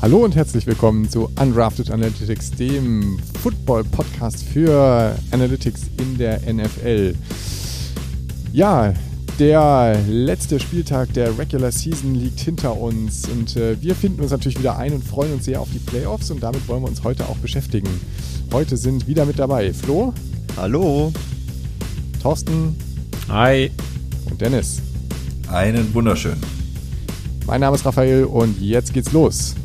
Hallo und herzlich willkommen zu Undrafted Analytics, dem Football-Podcast für Analytics in der NFL. Ja, der letzte Spieltag der Regular Season liegt hinter uns und äh, wir finden uns natürlich wieder ein und freuen uns sehr auf die Playoffs und damit wollen wir uns heute auch beschäftigen. Heute sind wieder mit dabei Flo. Hallo. Thorsten. Hi. Und Dennis. Einen wunderschönen. Mein Name ist Raphael und jetzt geht's los.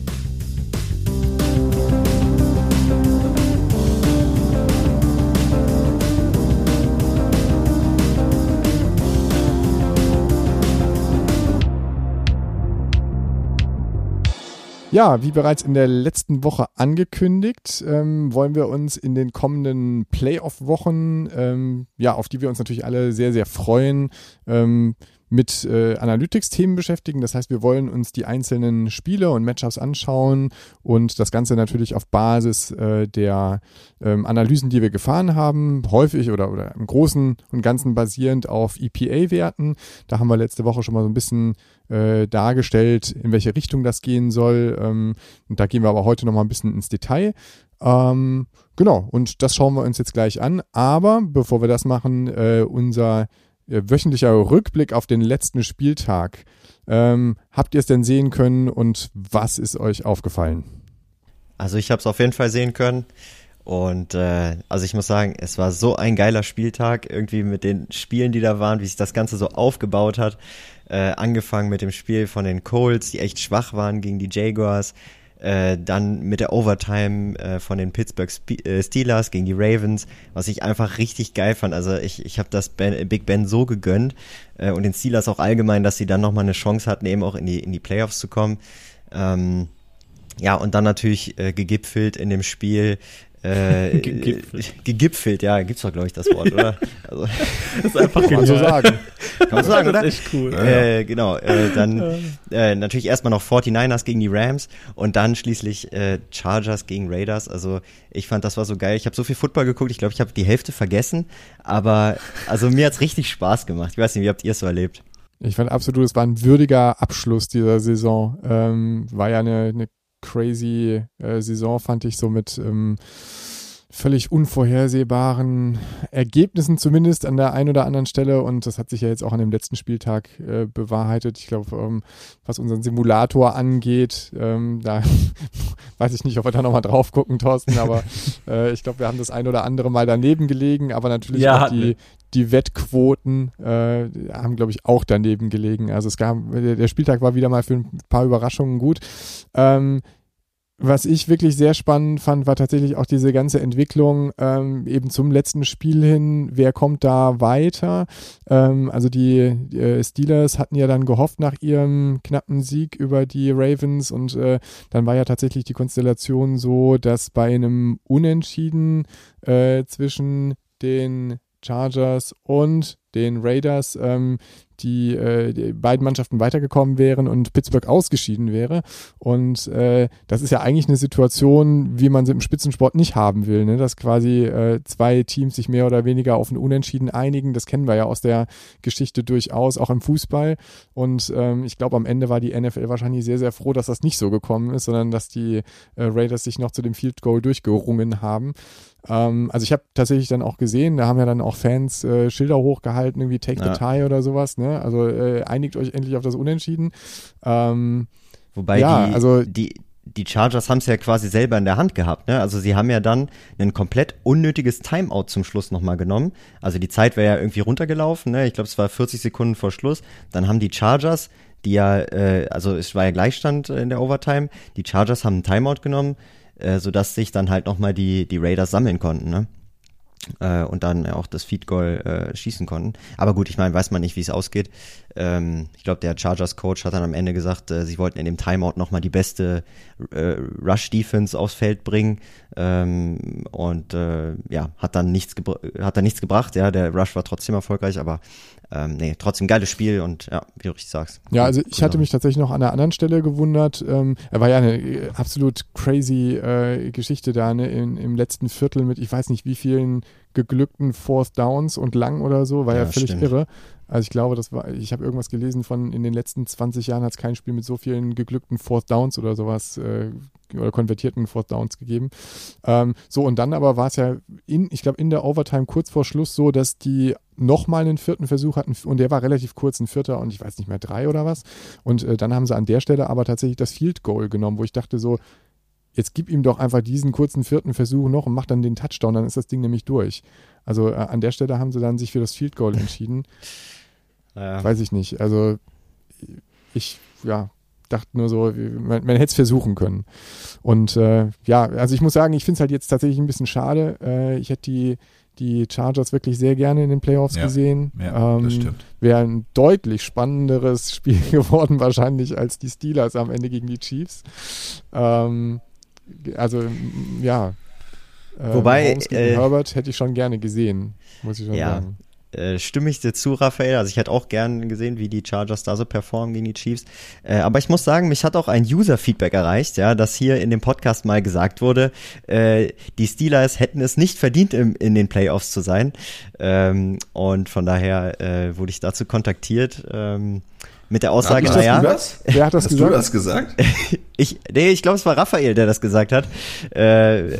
Ja, wie bereits in der letzten Woche angekündigt, ähm, wollen wir uns in den kommenden Playoff-Wochen, ähm, ja, auf die wir uns natürlich alle sehr, sehr freuen, ähm, mit äh, Analytics-Themen beschäftigen. Das heißt, wir wollen uns die einzelnen Spiele und Matchups anschauen und das Ganze natürlich auf Basis äh, der ähm, Analysen, die wir gefahren haben, häufig oder, oder im Großen und Ganzen basierend auf EPA-Werten. Da haben wir letzte Woche schon mal so ein bisschen äh, dargestellt, in welche Richtung das gehen soll. Ähm, und da gehen wir aber heute noch mal ein bisschen ins Detail. Ähm, genau, und das schauen wir uns jetzt gleich an. Aber bevor wir das machen, äh, unser äh, wöchentlicher Rückblick auf den letzten Spieltag. Ähm, habt ihr es denn sehen können und was ist euch aufgefallen? Also ich habe es auf jeden Fall sehen können. Und äh, also ich muss sagen, es war so ein geiler Spieltag, irgendwie mit den Spielen, die da waren, wie sich das Ganze so aufgebaut hat. Äh, angefangen mit dem Spiel von den Colts, die echt schwach waren gegen die Jaguars. Äh, dann mit der Overtime äh, von den Pittsburgh äh, Steelers gegen die Ravens, was ich einfach richtig geil fand. Also ich, ich habe das ben, Big Ben so gegönnt äh, und den Steelers auch allgemein, dass sie dann nochmal eine Chance hatten, eben auch in die, in die Playoffs zu kommen. Ähm, ja, und dann natürlich äh, gegipfelt in dem Spiel äh, gegipfelt. gegipfelt, ja, gibt's doch, glaube ich, das Wort, oder? Also, das ist einfach Kann man so sagen. Kann man so sagen, oder? Das ist echt cool. Äh, genau, äh, dann äh, natürlich erstmal noch 49ers gegen die Rams und dann schließlich äh, Chargers gegen Raiders. Also ich fand, das war so geil. Ich habe so viel Football geguckt, ich glaube, ich habe die Hälfte vergessen, aber also mir hat's richtig Spaß gemacht. Ich weiß nicht, wie habt ihr es so erlebt? Ich fand absolut, es war ein würdiger Abschluss dieser Saison. Ähm, war ja eine, eine crazy äh, Saison, fand ich so mit ähm, völlig unvorhersehbaren Ergebnissen zumindest an der einen oder anderen Stelle und das hat sich ja jetzt auch an dem letzten Spieltag äh, bewahrheitet. Ich glaube, ähm, was unseren Simulator angeht, ähm, da weiß ich nicht, ob wir da nochmal drauf gucken, Thorsten, aber äh, ich glaube, wir haben das ein oder andere Mal daneben gelegen, aber natürlich Ja, auch die. Die Wettquoten äh, haben, glaube ich, auch daneben gelegen. Also es gab, der Spieltag war wieder mal für ein paar Überraschungen gut. Ähm, was ich wirklich sehr spannend fand, war tatsächlich auch diese ganze Entwicklung ähm, eben zum letzten Spiel hin. Wer kommt da weiter? Ähm, also die äh, Steelers hatten ja dann gehofft nach ihrem knappen Sieg über die Ravens und äh, dann war ja tatsächlich die Konstellation so, dass bei einem Unentschieden äh, zwischen den Chargers und den Raiders ähm, die, äh, die beiden Mannschaften weitergekommen wären und Pittsburgh ausgeschieden wäre. Und äh, das ist ja eigentlich eine Situation, wie man sie im Spitzensport nicht haben will, ne? dass quasi äh, zwei Teams sich mehr oder weniger auf ein Unentschieden einigen. Das kennen wir ja aus der Geschichte durchaus, auch im Fußball. Und ähm, ich glaube, am Ende war die NFL wahrscheinlich sehr, sehr froh, dass das nicht so gekommen ist, sondern dass die äh, Raiders sich noch zu dem Field Goal durchgerungen haben. Ähm, also ich habe tatsächlich dann auch gesehen, da haben ja dann auch Fans äh, Schilder hochgehalten, irgendwie Take Ja. the Tie oder sowas. Ne? Also äh, einigt euch endlich auf das Unentschieden. Ähm, Wobei Ja, die, also- die, die Chargers haben es ja quasi selber in der Hand gehabt. Ne? Also sie haben ja dann ein komplett unnötiges Timeout zum Schluss nochmal genommen. Also die Zeit wäre ja irgendwie runtergelaufen. Ne? Ich glaube, es war 40 Sekunden vor Schluss. Dann haben die Chargers, die ja, äh, also es war ja Gleichstand in der Overtime, die Chargers haben einen Timeout genommen, äh, sodass sich dann halt nochmal die, die Raiders sammeln konnten. Ne? äh, und dann auch das Feed Goal äh, schießen konnten. Aber gut, ich meine, weiß man nicht, wie es ausgeht. Ähm, ich glaube, der Chargers Coach hat dann am Ende gesagt, äh, sie wollten in dem Timeout nochmal die beste äh, Rush Defense aufs Feld bringen ähm, und äh, ja, hat dann nichts hat dann nichts gebracht. Ja, der Rush war trotzdem erfolgreich, aber ähm, nee, trotzdem geiles Spiel und ja, wie du richtig sagst. Ja, also ich hatte mich tatsächlich noch an einer anderen Stelle gewundert. Ähm, er war ja eine äh, absolut crazy äh, Geschichte da ne, in, im letzten Viertel mit, ich weiß nicht wie vielen geglückten Fourth Downs und lang oder so, war ja, ja völlig stimmt. irre. Also ich glaube, das war, ich habe irgendwas gelesen von in den letzten 20 Jahren hat es kein Spiel mit so vielen geglückten Fourth Downs oder sowas äh, oder konvertierten Fourth Downs gegeben. Ähm, so, und dann aber war es ja in, ich glaube, in der Overtime kurz vor Schluss so, dass die nochmal einen vierten Versuch hatten und der war relativ kurz, ein vierter und ich weiß nicht mehr, drei oder was. Und äh, dann haben sie an der Stelle aber tatsächlich das Field Goal genommen, wo ich dachte so, jetzt gib ihm doch einfach diesen kurzen vierten Versuch noch und mach dann den Touchdown, dann ist das Ding nämlich durch. Also äh, an der Stelle haben sie dann sich für das Field Goal entschieden. Ja. Weiß ich nicht. Also ich, ja, dachte nur so, man, man hätte es versuchen können. Und äh, ja, also ich muss sagen, ich finde es halt jetzt tatsächlich ein bisschen schade. Äh, ich hätte die, die Chargers wirklich sehr gerne in den Playoffs ja, gesehen. Ja, ähm, das stimmt. Wäre ein deutlich spannenderes Spiel geworden wahrscheinlich als die Steelers am Ende gegen die Chiefs. Ähm, also ja. Äh, Wobei äh, Herbert hätte ich schon gerne gesehen, muss ich schon ja. sagen äh, stimme ich dir zu, Raphael. Also ich hätte auch gern gesehen, wie die Chargers da so performen gegen die Chiefs. Äh, aber ich muss sagen, mich hat auch ein User-Feedback erreicht, ja, dass hier in dem Podcast mal gesagt wurde, äh, die Steelers hätten es nicht verdient, im, in den Playoffs zu sein. Ähm, und von daher wurde ich dazu kontaktiert. Ähm, mit der Aussage, naja. Wer hat das Hast gesagt? du das gesagt? ich, nee, ich glaube, es war Raphael, der das gesagt hat. Äh,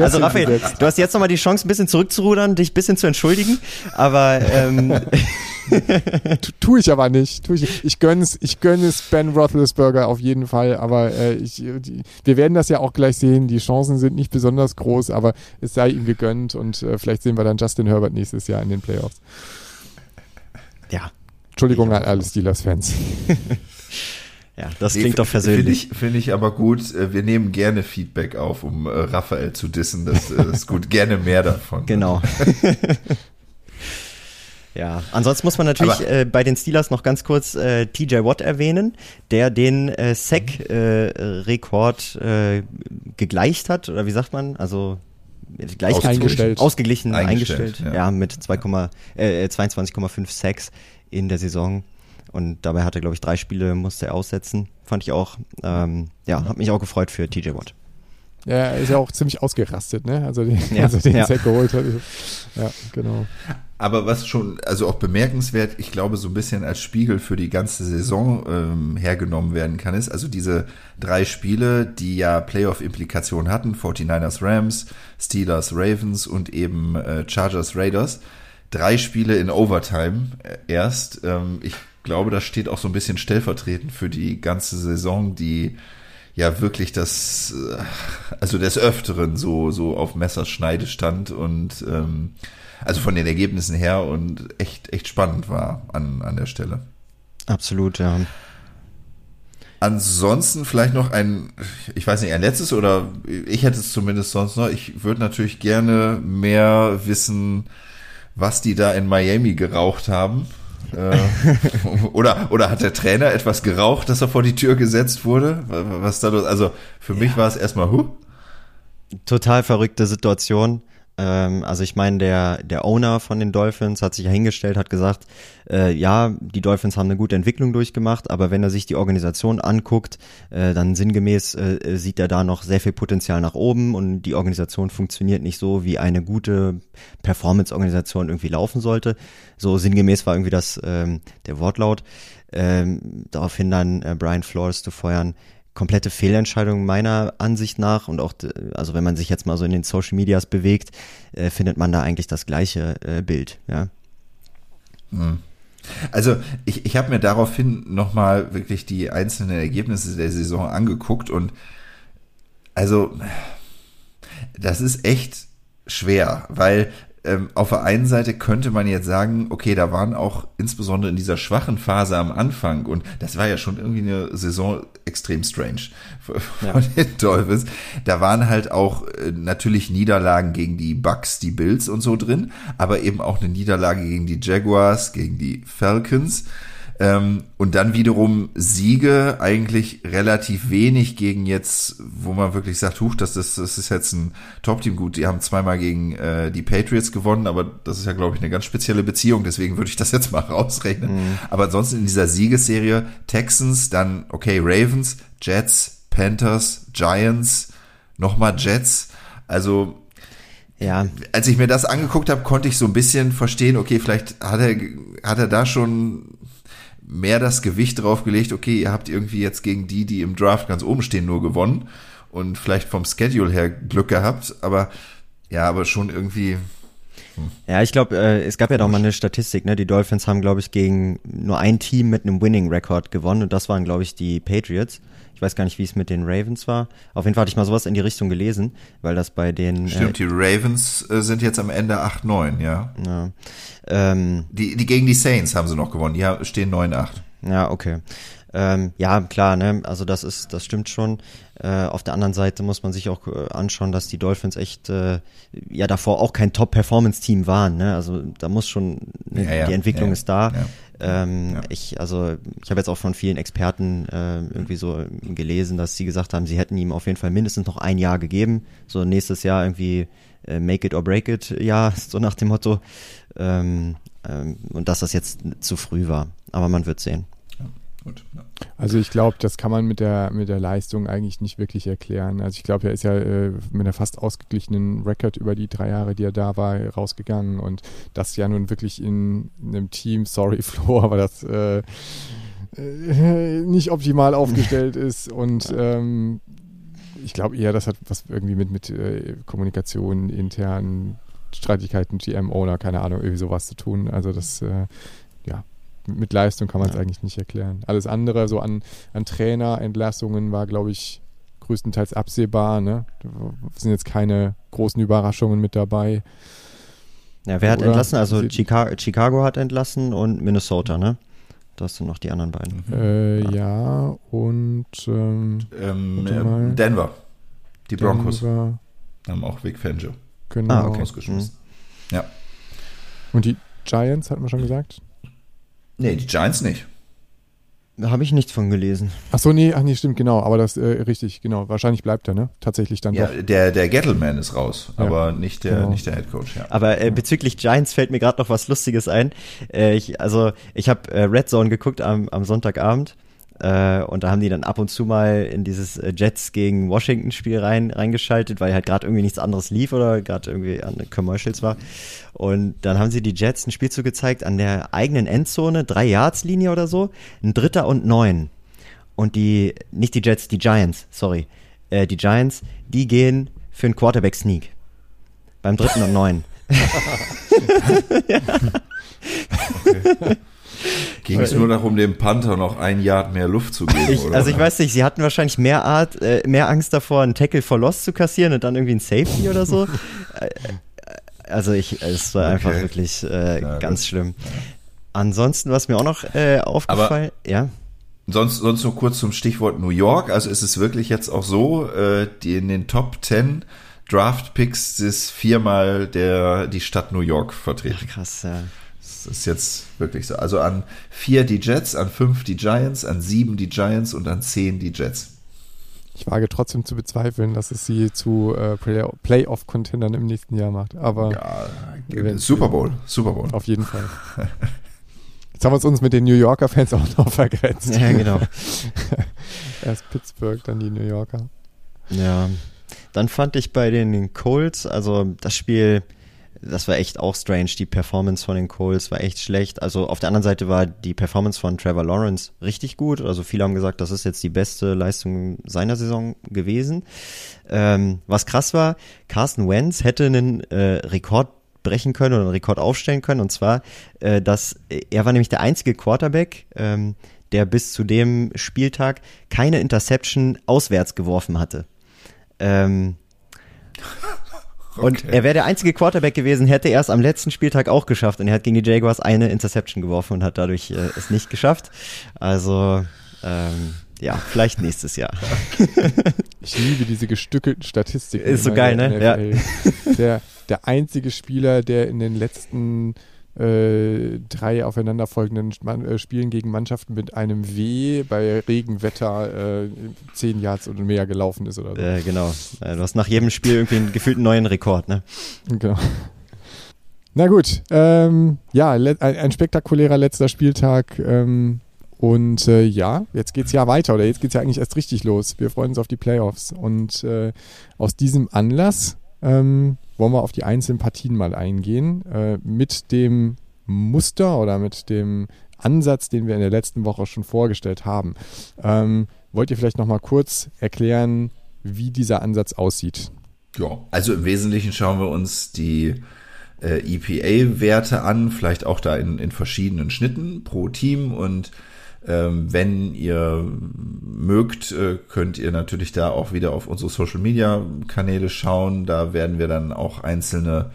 also Raphael, gesetzt. du hast jetzt nochmal die Chance, ein bisschen zurückzurudern, dich ein bisschen zu entschuldigen, aber ähm, tu ich aber nicht. Tu ich, ich gönne es ich gönn es Ben Roethlisberger auf jeden Fall, aber äh, ich, die, wir werden das ja auch gleich sehen. Die Chancen sind nicht besonders groß, aber es sei ihm gegönnt und äh, vielleicht sehen wir dann Justin Herbert nächstes Jahr in den Playoffs. Ja, Entschuldigung an alle Steelers-Fans. ja, das klingt nee, doch persönlich. Finde ich, find ich aber gut. Äh, wir nehmen gerne Feedback auf, um äh, Raphael zu dissen. Das äh, ist gut. gerne mehr davon. Genau. Ja, ansonsten muss man natürlich äh, bei den Steelers noch ganz kurz äh, TJ Watt erwähnen, der den äh, Sack-Rekord äh, äh, gegleicht hat, oder wie sagt man? Also gleich eingestellt. ausgeglichen eingestellt, eingestellt ja. ja. mit 2, äh, 22,5 Sacks in der Saison. Und dabei hatte, glaube ich, drei Spiele musste er aussetzen. Fand ich auch, ähm, ja, hat mich auch gefreut für TJ Watt. Ja, er ist ja auch ziemlich ausgerastet, ne? Also den, ja, also den ja. Sack geholt hat. Ja, genau. Aber was schon, also auch bemerkenswert, ich glaube, so ein bisschen als Spiegel für die ganze Saison ähm, hergenommen werden kann, ist, also diese drei Spiele, die ja Playoff-Implikationen hatten, 49ers Rams, Steelers Ravens und eben äh, Chargers Raiders, drei Spiele in Overtime äh, erst. Ähm, ich glaube, das steht auch so ein bisschen stellvertretend für die ganze Saison, die ja wirklich das, äh, also des Öfteren so, so auf Messerschneide stand und ähm, also von den Ergebnissen her und echt, echt spannend war an, an der Stelle. Absolut, ja. Ansonsten vielleicht noch ein, ich weiß nicht, ein letztes oder ich hätte es zumindest sonst noch. Ich würde natürlich gerne mehr wissen, was die da in Miami geraucht haben. äh, oder, oder hat der Trainer etwas geraucht, dass er vor die Tür gesetzt wurde? Was da los? Also für mich ja. war es erstmal, huh? Total verrückte Situation. Ähm, also ich meine, der, der Owner von den Dolphins hat sich ja hingestellt, hat gesagt, äh, ja, die Dolphins haben eine gute Entwicklung durchgemacht, aber wenn er sich die Organisation anguckt, äh, dann sinngemäß äh, sieht er da noch sehr viel Potenzial nach oben und die Organisation funktioniert nicht so, wie eine gute Performance-Organisation irgendwie laufen sollte. So sinngemäß war irgendwie das ähm, der Wortlaut. Ähm, daraufhin dann äh, Brian Flores zu feuern, komplette Fehlentscheidung meiner Ansicht nach und auch, also wenn man sich jetzt mal so in den Social Medias bewegt, äh, findet man da eigentlich das gleiche äh, Bild, ja. Hm. Also ich, ich habe mir daraufhin nochmal wirklich die einzelnen Ergebnisse der Saison angeguckt und also das ist echt schwer, weil ähm, auf der einen Seite könnte man jetzt sagen, okay, da waren auch insbesondere in dieser schwachen Phase am Anfang und das war ja schon irgendwie eine Saison extrem strange von ja. den Dolphins. Da waren halt auch äh, natürlich Niederlagen gegen die Bucks, die Bills und so drin, aber eben auch eine Niederlage gegen die Jaguars, gegen die Falcons. Ähm, und dann wiederum Siege eigentlich relativ wenig gegen jetzt, wo man wirklich sagt, huch, das, das, das ist jetzt ein Top-Team. Gut, die haben zweimal gegen äh, die Patriots gewonnen, aber das ist ja, glaube ich, eine ganz spezielle Beziehung, deswegen würde ich das jetzt mal rausrechnen. Mhm. Aber ansonsten in dieser Siegesserie Texans, dann, okay, Ravens, Jets, Panthers, Giants, nochmal Jets. Also ja. Als ich mir das angeguckt habe, konnte ich so ein bisschen verstehen, okay, vielleicht hat er, hat er da schon mehr das Gewicht drauf gelegt, okay, ihr habt irgendwie jetzt gegen die, die im Draft ganz oben stehen, nur gewonnen und vielleicht vom Schedule her Glück gehabt, aber ja, aber schon irgendwie. Hm. Ja, ich glaube, äh, es gab ja doch mal eine Statistik, ne? Die Dolphins haben, glaube ich, gegen nur ein Team mit einem Winning-Record gewonnen und das waren, glaube ich, die Patriots. Ich weiß gar nicht, wie es mit den Ravens war. Auf jeden Fall hatte ich mal sowas in die Richtung gelesen, weil das bei den. Stimmt, äh, die Ravens äh, sind jetzt am Ende 8-9, ja. ja ähm, die, die gegen die Saints haben sie noch gewonnen. Die stehen 9-8. Ja, okay. Ähm, ja, klar, ne? Also das ist, das stimmt schon. Äh, auf der anderen Seite muss man sich auch äh, anschauen, dass die Dolphins echt äh, ja davor auch kein Top-Performance-Team waren. Ne? Also da muss schon ne, ja, ja, die Entwicklung ja, ist da. Ähm, ja. Ich, also ich habe jetzt auch von vielen Experten äh, irgendwie so gelesen, dass sie gesagt haben, sie hätten ihm auf jeden Fall mindestens noch ein Jahr gegeben. So nächstes Jahr irgendwie äh, Make it or break it Jahr, so nach dem Motto. Ähm, ähm, und dass das jetzt zu früh war. Aber man wird sehen. Gut, ja. Also ich glaube, das kann man mit der mit der Leistung eigentlich nicht wirklich erklären. Also ich glaube, er ist ja äh, mit einer fast ausgeglichenen Record über die drei Jahre, die er da war, rausgegangen und das ja nun wirklich in, in einem Team, sorry Flo, aber das äh, äh, nicht optimal aufgestellt ist und ähm, ich glaube eher, das hat was irgendwie mit mit äh, Kommunikation intern Streitigkeiten, GM-Owner, keine Ahnung, irgendwie sowas zu tun. Also das äh, mit Leistung kann man es ja. eigentlich nicht erklären. Alles andere, so an, an Trainerentlassungen, war, glaube ich, größtenteils absehbar. Ne? Da sind jetzt keine großen Überraschungen mit dabei. Ja, wer hat Oder entlassen? Also Chicago, Chicago, hat entlassen und Minnesota, ne? Das sind noch die anderen beiden. Äh, ja. ja. und ähm, ähm, äh, Denver. Die Broncos Denver. haben auch Vic Fangio genau. ah, okay. ausgeschmissen. Mhm. Ja. Und die Giants, hatten wir schon gesagt? Nee, die Giants nicht. Da habe ich nichts von gelesen. Ach so, nee, ach nee, stimmt, genau. Aber das, äh, richtig, genau. Wahrscheinlich bleibt er, ne? Tatsächlich dann ja, doch. Der, der Gettleman ist raus, ja. aber nicht der, genau. nicht der Head Coach, ja. Aber äh, bezüglich Giants fällt mir gerade noch was Lustiges ein. Äh, ich, also, ich habe äh, Red Zone geguckt am, am Sonntagabend äh, und da haben die dann ab und zu mal in dieses äh, Jets gegen Washington Spiel rein reingeschaltet, weil halt gerade irgendwie nichts anderes lief oder gerade irgendwie an Commercials war. Und dann haben sie die Jets ein Spielzug gezeigt an der eigenen Endzone, drei Yards Linie oder so, ein Dritter und neun. Und die, nicht die Jets, die Giants, sorry, äh, die Giants, die gehen für einen Quarterback Sneak. Beim dritten und neun. ja. okay. Ging es nur darum, dem Panther noch ein Yard mehr Luft zu geben? Ich, also ich weiß nicht, sie hatten wahrscheinlich mehr Art, äh, mehr Angst davor, einen Tackle for Loss zu kassieren und dann irgendwie ein Safety oder so. Äh, also ich, es war okay. einfach wirklich äh, ja, ganz gut. schlimm. Ansonsten, was mir auch noch äh, aufgefallen, Aber ja. Sonst, sonst nur kurz zum Stichwort New York. Also ist es wirklich jetzt auch so, äh, die in den Top 10 Draft Picks ist viermal der, die Stadt New York vertreten. Ach, krass, ja. Das ist jetzt wirklich so. Also an vier die Jets, an fünf die Giants, an sieben die Giants und an zehn die Jets. Ich wage trotzdem zu bezweifeln, dass es sie zu äh, Playoff-Contendern im nächsten Jahr macht. Aber ja, Super Bowl, Super Bowl. Auf jeden Fall. Jetzt haben wir uns mit den New Yorker Fans auch noch vergrenzt. Ja, genau. Erst Pittsburgh, dann die New Yorker. Ja. Dann fand ich bei den Colts, also das Spiel das war echt auch strange. Die Performance von den Coles war echt schlecht. Also auf der anderen Seite war die Performance von Trevor Lawrence richtig gut. Also viele haben gesagt, das ist jetzt die beste Leistung seiner Saison gewesen. Ähm, was krass war, Carsten Wentz hätte einen äh, Rekord brechen können oder einen Rekord aufstellen können. Und zwar, äh, dass er war nämlich der einzige Quarterback, ähm, der bis zu dem Spieltag keine Interception auswärts geworfen hatte. Ähm, und er wäre der einzige Quarterback gewesen, hätte er es am letzten Spieltag auch geschafft. Und er hat gegen die Jaguars eine Interception geworfen und hat dadurch äh, es nicht geschafft. Also, ähm, ja, vielleicht nächstes Jahr. Ich liebe diese gestückelten Statistiken. Ist so geil, ne? Ja. Der, der einzige Spieler, der in den letzten äh, drei aufeinanderfolgenden äh, Spielen gegen Mannschaften mit einem W bei Regenwetter äh, zehn Yards und mehr gelaufen ist oder so. Äh, genau. Du hast nach jedem Spiel irgendwie einen gefühlten neuen Rekord, ne? Genau. Na gut, ähm, ja, ein, ein, spektakulärer letzter Spieltag. Ähm, und äh, ja, jetzt geht's ja weiter oder jetzt geht's ja eigentlich erst richtig los. Wir freuen uns auf die Playoffs. Und äh, aus diesem Anlass ähm, wollen wir auf die einzelnen Partien mal eingehen. Äh, mit dem Muster oder mit dem Ansatz, den wir in der letzten Woche schon vorgestellt haben. Ähm, wollt ihr vielleicht nochmal kurz erklären, wie dieser Ansatz aussieht? Ja, also im Wesentlichen schauen wir uns die äh, EPA-Werte an, vielleicht auch da in, in verschiedenen Schnitten pro Team und wenn ihr mögt, äh, könnt ihr natürlich da auch wieder auf unsere Social Media Kanäle schauen. Da werden wir dann auch einzelne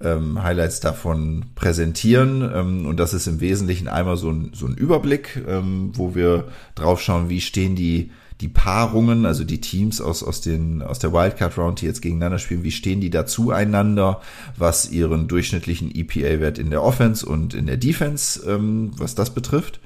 ähm, Highlights davon präsentieren. Ähm, und das ist im Wesentlichen einmal so ein, so ein Überblick, ähm, wo wir drauf schauen, wie stehen die die Paarungen, also die Teams aus, aus, den, aus der Wildcard Round, die jetzt gegeneinander spielen, wie stehen die da zueinander, was ihren durchschnittlichen EPA-Wert in der Offense und in der Defense, ähm, was das betrifft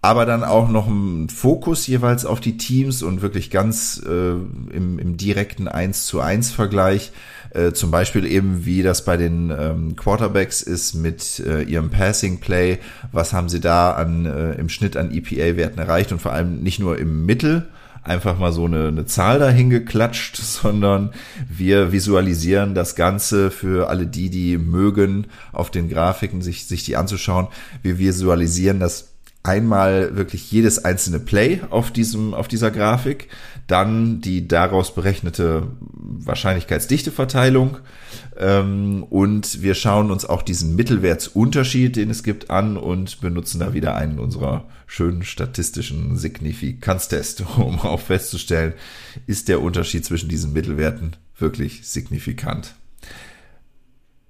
aber dann auch noch ein Fokus jeweils auf die Teams und wirklich ganz äh, im, im direkten 1 zu 1 Vergleich. Äh, zum Beispiel eben, wie das bei den ähm, Quarterbacks ist mit äh, ihrem Passing Play. Was haben sie da an, äh, im Schnitt an EPA-Werten erreicht und vor allem nicht nur im Mittel, einfach mal so eine, eine Zahl dahin geklatscht, sondern wir visualisieren das Ganze für alle die, die mögen, auf den Grafiken sich, sich die anzuschauen. Wir visualisieren das einmal wirklich jedes einzelne Play auf diesem, auf dieser Grafik, dann die daraus berechnete Wahrscheinlichkeitsdichteverteilung ähm, und wir schauen uns auch diesen Mittelwertsunterschied, den es gibt, an und benutzen da wieder einen unserer schönen statistischen Signifikanztest, um auch festzustellen, ist der Unterschied zwischen diesen Mittelwerten wirklich signifikant.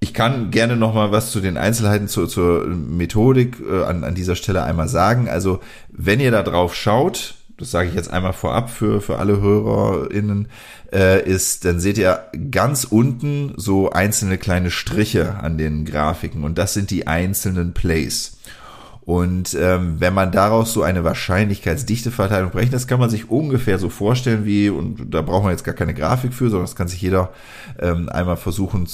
Ich kann gerne noch mal was zu den Einzelheiten zur, zur Methodik äh, an, an dieser Stelle einmal sagen. Also wenn ihr da drauf schaut, das sage ich jetzt einmal vorab für, für alle HörerInnen, äh, ist, dann seht ihr ganz unten so einzelne kleine Striche an den Grafiken und das sind die einzelnen Plays. Und ähm, wenn man daraus so eine Wahrscheinlichkeitsdichteverteilung berechnet, das kann man sich ungefähr so vorstellen wie, und da braucht man jetzt gar keine Grafik für, sondern das kann sich jeder ähm, einmal versuchen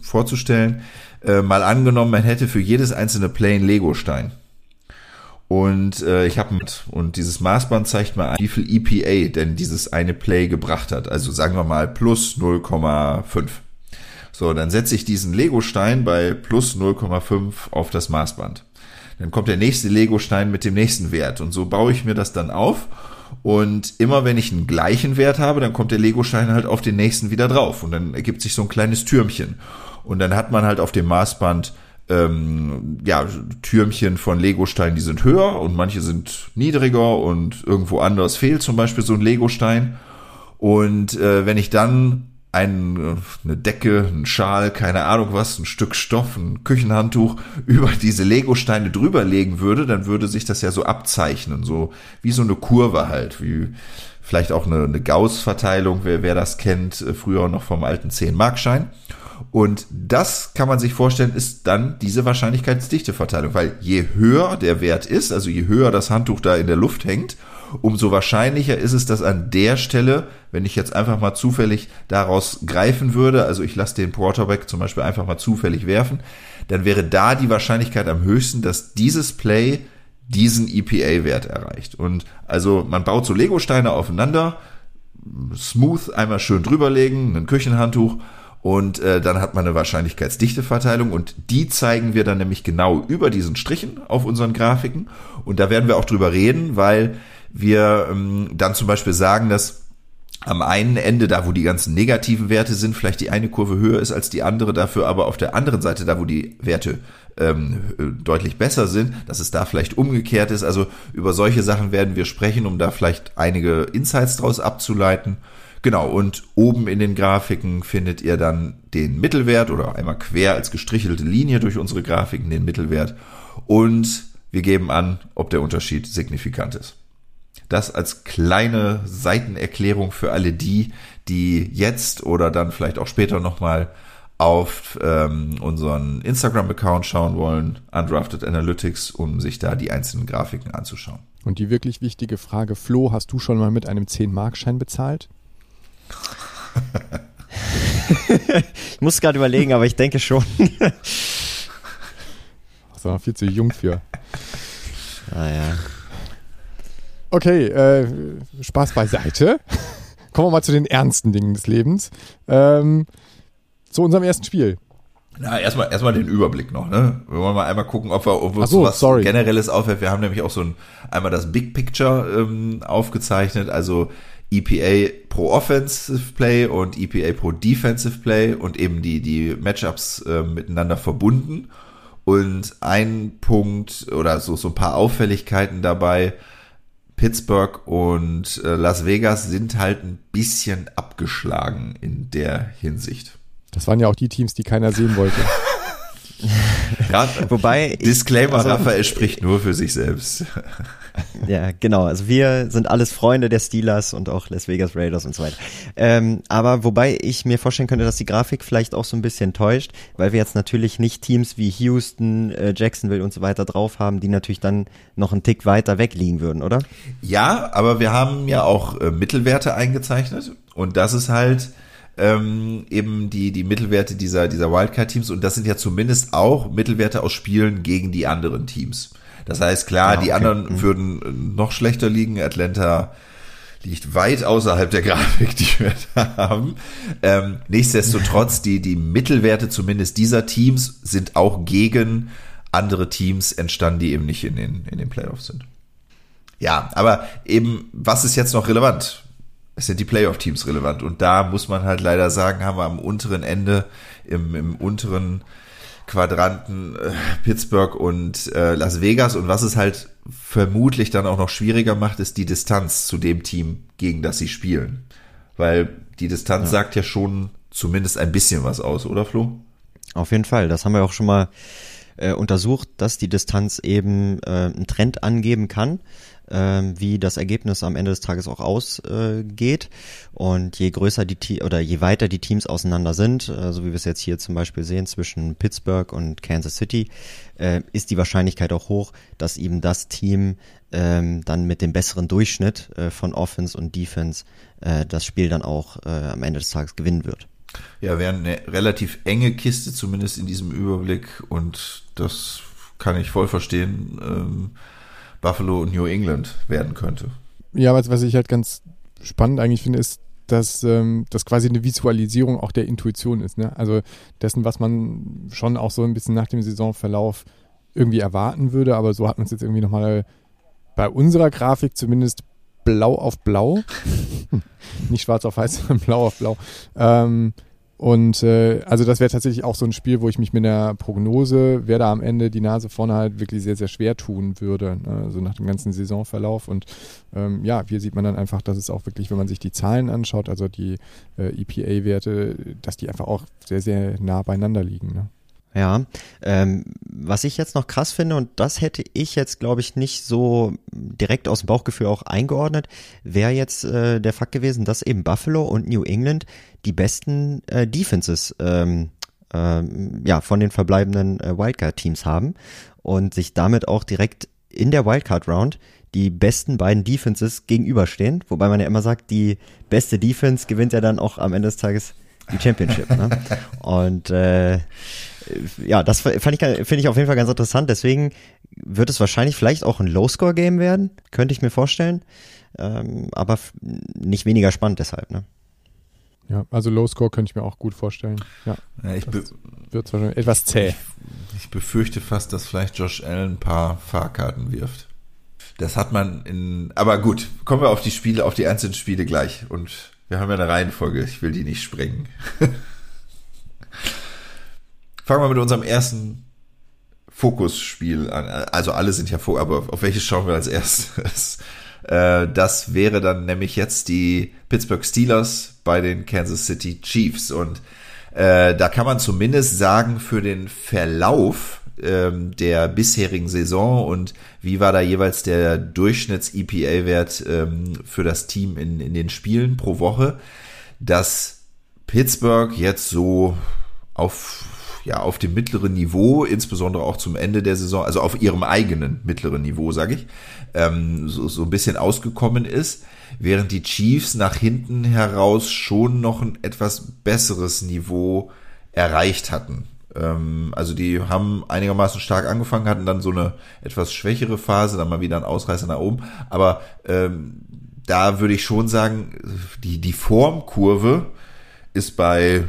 äh, vorzustellen. Äh, mal angenommen, man hätte für jedes einzelne Play einen Lego-Stein. Und äh, ich habe und dieses Maßband zeigt mal, wie viel EPA denn dieses eine Play gebracht hat. Also sagen wir mal plus 0,5. So, dann setze ich diesen Lego-Stein bei plus 0,5 auf das Maßband. Dann kommt der nächste Lego-Stein mit dem nächsten Wert. Und so baue ich mir das dann auf. Und immer wenn ich einen gleichen Wert habe, dann kommt der Lego-Stein halt auf den nächsten wieder drauf. Und dann ergibt sich so ein kleines Türmchen. Und dann hat man halt auf dem Maßband ähm, ja, Türmchen von Legosteinen, die sind höher und manche sind niedriger und irgendwo anders fehlt zum Beispiel so ein Legostein. Und äh, wenn ich dann ein, eine Decke, ein Schal, keine Ahnung was, ein Stück Stoff, ein Küchenhandtuch über diese Legosteine drüber legen würde, dann würde sich das ja so abzeichnen, so wie so eine Kurve halt, wie vielleicht auch eine, eine Gauss-Verteilung, wer, wer das kennt, äh, früher noch vom alten 10-Markschein. Und das kann man sich vorstellen, ist dann diese Wahrscheinlichkeitsdichteverteilung, weil je höher der Wert ist, also je höher das Handtuch da in der Luft hängt, umso wahrscheinlicher ist es, dass an der Stelle, wenn ich jetzt einfach mal zufällig daraus greifen würde, also ich lasse den Quarterback zum Beispiel einfach mal zufällig werfen, dann wäre da die Wahrscheinlichkeit am höchsten, dass dieses Play diesen EPA-Wert erreicht. Und also man baut so Lego-Steine aufeinander, smooth einmal schön drüberlegen, ein Küchenhandtuch und äh, dann hat man eine Wahrscheinlichkeitsdichteverteilung und die zeigen wir dann nämlich genau über diesen Strichen auf unseren Grafiken. Und da werden wir auch drüber reden, weil wir ähm, dann zum Beispiel sagen, dass am einen Ende, da wo die ganzen negativen Werte sind, vielleicht die eine Kurve höher ist als die andere, dafür aber auf der anderen Seite, da wo die Werte ähm, deutlich besser sind, dass es da vielleicht umgekehrt ist. Also über solche Sachen werden wir sprechen, um da vielleicht einige Insights draus abzuleiten. Genau, und oben in den Grafiken findet ihr dann den Mittelwert oder einmal quer als gestrichelte Linie durch unsere Grafiken den Mittelwert. Und wir geben an, ob der Unterschied signifikant ist. Das als kleine Seitenerklärung für alle die, die jetzt oder dann vielleicht auch später nochmal auf ähm, unseren Instagram-Account schauen wollen, Undrafted Analytics, um sich da die einzelnen Grafiken anzuschauen. Und die wirklich wichtige Frage, Flo, hast du schon mal mit einem 10-Mark-Schein bezahlt? ich muss gerade überlegen, aber ich denke schon. Das war viel zu jung für. Ah ja. Okay, äh, Spaß beiseite. Kommen wir mal zu den ernsten Dingen des Lebens. Ähm, zu unserem ersten Spiel. Na, erstmal, erstmal den Überblick noch, ne? Wir wollen mal einmal gucken, ob wir, ob Ach so, was sorry. Generelles aufhört. Wir haben nämlich auch so ein, einmal das Big Picture ähm, aufgezeichnet, also EPA pro Offensive Play und EPA pro Defensive Play und eben die, die Matchups äh, miteinander verbunden. Und ein Punkt oder so, so ein paar Auffälligkeiten dabei. Pittsburgh und äh, Las Vegas sind halt ein bisschen abgeschlagen in der Hinsicht. Das waren ja auch die Teams, die keiner sehen wollte. Ja, Wobei, Disclaimer, also- Raphael spricht nur für sich selbst. Ja, genau. Also wir sind alles Freunde der Steelers und auch Las Vegas Raiders und so weiter. Ähm, aber wobei ich mir vorstellen könnte, dass die Grafik vielleicht auch so ein bisschen täuscht, weil wir jetzt natürlich nicht Teams wie Houston, äh, Jacksonville und so weiter drauf haben, die natürlich dann noch einen Tick weiter weg liegen würden, oder? Ja, aber wir haben ja auch äh, Mittelwerte eingezeichnet und das ist halt ähm, eben die, die Mittelwerte dieser, dieser Wildcard-Teams und das sind ja zumindest auch Mittelwerte aus Spielen gegen die anderen Teams. Das heißt, klar, Ah, die okay. anderen würden äh, noch schlechter liegen. Atlanta liegt weit außerhalb der Grafik, die wir da haben. Ähm, nichtsdestotrotz, die, die Mittelwerte zumindest dieser Teams sind auch gegen andere Teams entstanden, die eben nicht in den, in den Playoffs sind. Ja, aber eben, was ist jetzt noch relevant? Es sind die Playoff-Teams relevant. Und da muss man halt leider sagen, haben wir am unteren Ende, im, im unteren Quadranten äh, Pittsburgh und äh, Las Vegas. Und was es halt vermutlich dann auch noch schwieriger macht, ist die Distanz zu dem Team, gegen das sie spielen. Weil die Distanz sagt ja schon zumindest ein bisschen was aus, oder Flo? Auf jeden Fall. Das haben wir auch schon mal äh, untersucht, dass die Distanz eben äh, einen Trend angeben kann, wie das Ergebnis am Ende des Tages auch ausgeht. Und je größer die Te oder je weiter die Teams auseinander sind, äh, so wie wir es jetzt hier zum Beispiel sehen zwischen Pittsburgh und Kansas City, äh, ist die Wahrscheinlichkeit auch hoch, dass eben das Team ähm, dann mit dem besseren Durchschnitt äh, von Offense und Defense das Spiel dann auch am Ende des Tages gewinnen wird. Ja, wäre eine relativ enge Kiste, zumindest in diesem Überblick. Und das kann ich voll verstehen, ähm, Buffalo und New England werden könnte. Ja, was, was ich halt ganz spannend eigentlich finde, ist, dass ähm, das quasi eine Visualisierung auch der Intuition ist. Ne? Also dessen, was man schon auch so ein bisschen nach dem Saisonverlauf irgendwie erwarten würde, aber so hat man es jetzt irgendwie nochmal bei unserer Grafik zumindest blau auf blau. Nicht schwarz auf weiß, sondern blau auf blau. Ähm, und äh, also das wäre tatsächlich auch so ein Spiel, wo ich mich mit einer Prognose, wer da am Ende die Nase vorne halt wirklich sehr, sehr schwer tun würde. Ne? Also nach dem ganzen Saisonverlauf. Und ähm, ja, hier sieht man dann einfach, dass es auch wirklich, wenn man sich die Zahlen anschaut, also die äh, EPA-Werte, dass die einfach auch sehr, sehr nah beieinander liegen. Ne? Ja, ähm, was ich jetzt noch krass finde, und das hätte ich jetzt, glaube ich, nicht so direkt aus dem Bauchgefühl auch eingeordnet, wäre jetzt äh, der Fakt gewesen, dass eben Buffalo und New England die besten äh, Defenses ähm, ähm, ja, von den verbleibenden äh, Wildcard-Teams haben und sich damit auch direkt in der Wildcard-Round die besten beiden Defenses gegenüberstehen, wobei man ja immer sagt, die beste Defense gewinnt ja dann auch am Ende des Tages die Championship. ne? Und äh, ja, das fand ich, finde ich auf jeden Fall ganz interessant. Deswegen wird es wahrscheinlich vielleicht auch ein Low-Score-Game werden, könnte ich mir vorstellen. Ähm, aber nicht weniger spannend deshalb. Ne? Ja, also Low Score könnte ich mir auch gut vorstellen. Ja, Ja, ich, wird wahrscheinlich etwas zäh. ich befürchte fast, dass vielleicht Josh Allen ein paar Fahrkarten wirft. Das hat man in, aber gut, kommen wir auf die Spiele, auf die einzelnen Spiele gleich. Und wir haben ja eine Reihenfolge, ich will die nicht sprengen. Fangen wir mit unserem ersten Fokusspiel an. Also alle sind ja vor, aber auf welches schauen wir als erstes? Äh, Das wäre dann nämlich jetzt die Pittsburgh Steelers bei den Kansas City Chiefs. Und äh, da kann man zumindest sagen, für den Verlauf ähm, der bisherigen Saison und wie war da jeweils der Durchschnitts-EPA-Wert ähm, für das Team in, in den Spielen pro Woche, dass Pittsburgh jetzt so auf ja auf dem mittleren Niveau, insbesondere auch zum Ende der Saison, also auf ihrem eigenen mittleren Niveau, sage ich, ähm, so, so ein bisschen ausgekommen ist, während die Chiefs nach hinten heraus schon noch ein etwas besseres Niveau erreicht hatten. Ähm, also die haben einigermaßen stark angefangen, hatten dann so eine etwas schwächere Phase, dann mal wieder ein Ausreißer nach oben, aber ähm, da würde ich schon sagen, die, die Formkurve ist bei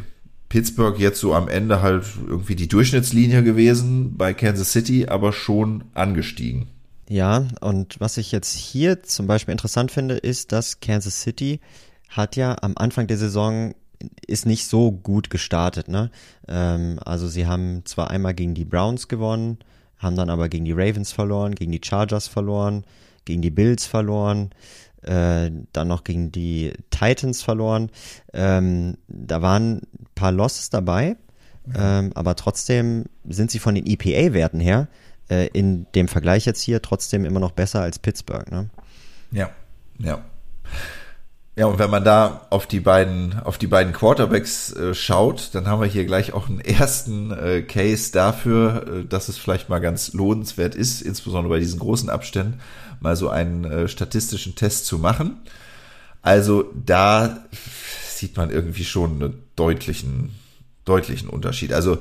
Pittsburgh jetzt so am Ende halt irgendwie die Durchschnittslinie gewesen, bei Kansas City aber schon angestiegen. Ja, und was ich jetzt hier zum Beispiel interessant finde, ist, dass Kansas City hat ja am Anfang der Saison ist nicht so gut gestartet, ne? Ähm, also sie haben zwar einmal gegen die Browns gewonnen, haben dann aber gegen die Ravens verloren, gegen die Chargers verloren, gegen die Bills verloren, äh, dann noch gegen die Titans verloren. Ähm, da waren paar Losses dabei, ja. ähm, aber trotzdem sind sie von den EPA-Werten her äh, in dem Vergleich jetzt hier trotzdem immer noch besser als Pittsburgh. Ne? Ja, ja. Ja, und wenn man da auf die beiden, auf die beiden Quarterbacks äh, schaut, dann haben wir hier gleich auch einen ersten äh, Case dafür, äh, dass es vielleicht mal ganz lohnenswert ist, insbesondere bei diesen großen Abständen, mal so einen äh, statistischen Test zu machen. Also da sieht man irgendwie schon einen deutlichen, deutlichen Unterschied. Also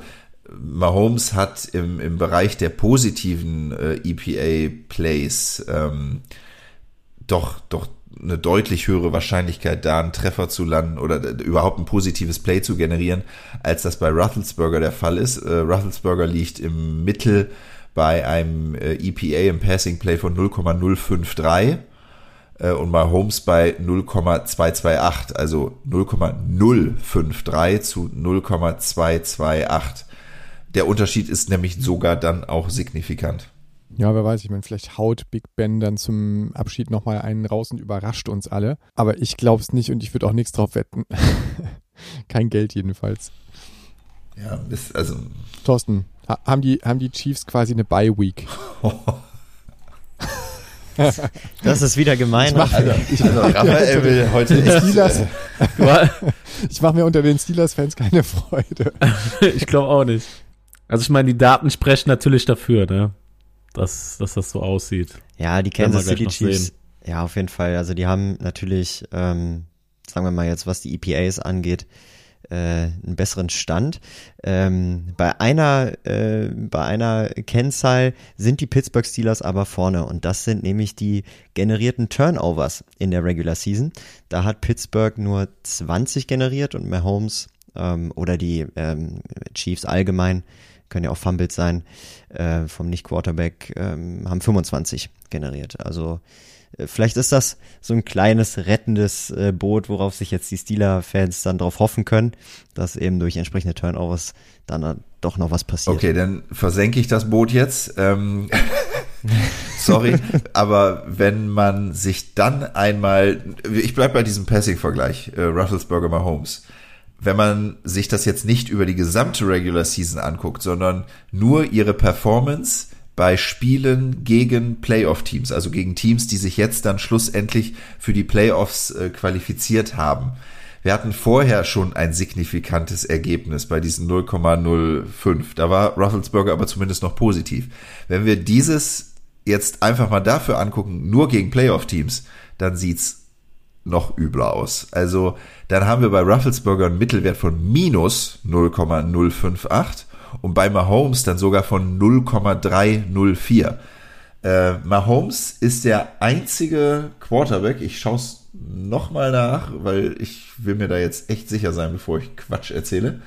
Mahomes hat im, im Bereich der positiven äh, EPA-Plays ähm, doch, doch eine deutlich höhere Wahrscheinlichkeit, da einen Treffer zu landen oder überhaupt ein positives Play zu generieren, als das bei Ruthelsberger der Fall ist. Äh, Ruthelsberger liegt im Mittel bei einem äh, EPA im Passing Play von 0,053 äh, und Mahomes bei 0,228, also 0,053 zu 0,228. Der Unterschied ist nämlich sogar dann auch signifikant. Ja, wer weiß, ich meine, vielleicht haut Big Ben dann zum Abschied nochmal einen raus und überrascht uns alle. Aber ich glaube es nicht und ich würde auch nichts drauf wetten. Kein Geld jedenfalls. Ja, ist also. Thorsten, haben, die, haben die Chiefs quasi eine Bye-Week? das ist wieder gemein. Ich mache also, ich also, Raphael will heute Steelers, Ich mache mir unter den Steelers-Fans keine Freude. ich glaube auch nicht. Also ich meine, die Daten sprechen natürlich dafür, ne? dass, dass das so aussieht. Ja, die Kansas City Chiefs, ja, auf jeden Fall. Also die haben natürlich, ähm, sagen wir mal jetzt, was die EPAs angeht, äh, einen besseren Stand. Ähm, bei einer äh, bei einer Kennzahl sind die Pittsburgh Steelers aber vorne und das sind nämlich die generierten Turnovers in der Regular Season. Da hat Pittsburgh nur 20 generiert und Mahomes ähm, oder die ähm, Chiefs allgemein können ja auch Fumbles sein, äh, vom Nicht-Quarterback, ähm, haben 25 generiert. Also vielleicht ist das so ein kleines rettendes äh, Boot, worauf sich jetzt die Steeler-Fans dann drauf hoffen können, dass eben durch entsprechende Turnovers dann äh, doch noch was passiert. Okay, dann versenke ich das Boot jetzt. Ähm, sorry, aber wenn man sich dann einmal, ich bleibe bei diesem Passing-Vergleich, äh, Rufflesburger Mahomes wenn man sich das jetzt nicht über die gesamte Regular Season anguckt, sondern nur ihre Performance bei Spielen gegen Playoff-Teams, also gegen Teams, die sich jetzt dann schlussendlich für die Playoffs äh, qualifiziert haben. Wir hatten vorher schon ein signifikantes Ergebnis bei diesen 0,05. Da war Rufflesburger aber zumindest noch positiv. Wenn wir dieses jetzt einfach mal dafür angucken, nur gegen Playoff-Teams, dann sieht's noch übler aus. Also dann haben wir bei Rufflesburger einen Mittelwert von minus 0,058 und bei Mahomes dann sogar von 0,304. Äh, Mahomes ist der einzige Quarterback, ich schaue es nochmal nach, weil ich will mir da jetzt echt sicher sein, bevor ich Quatsch erzähle.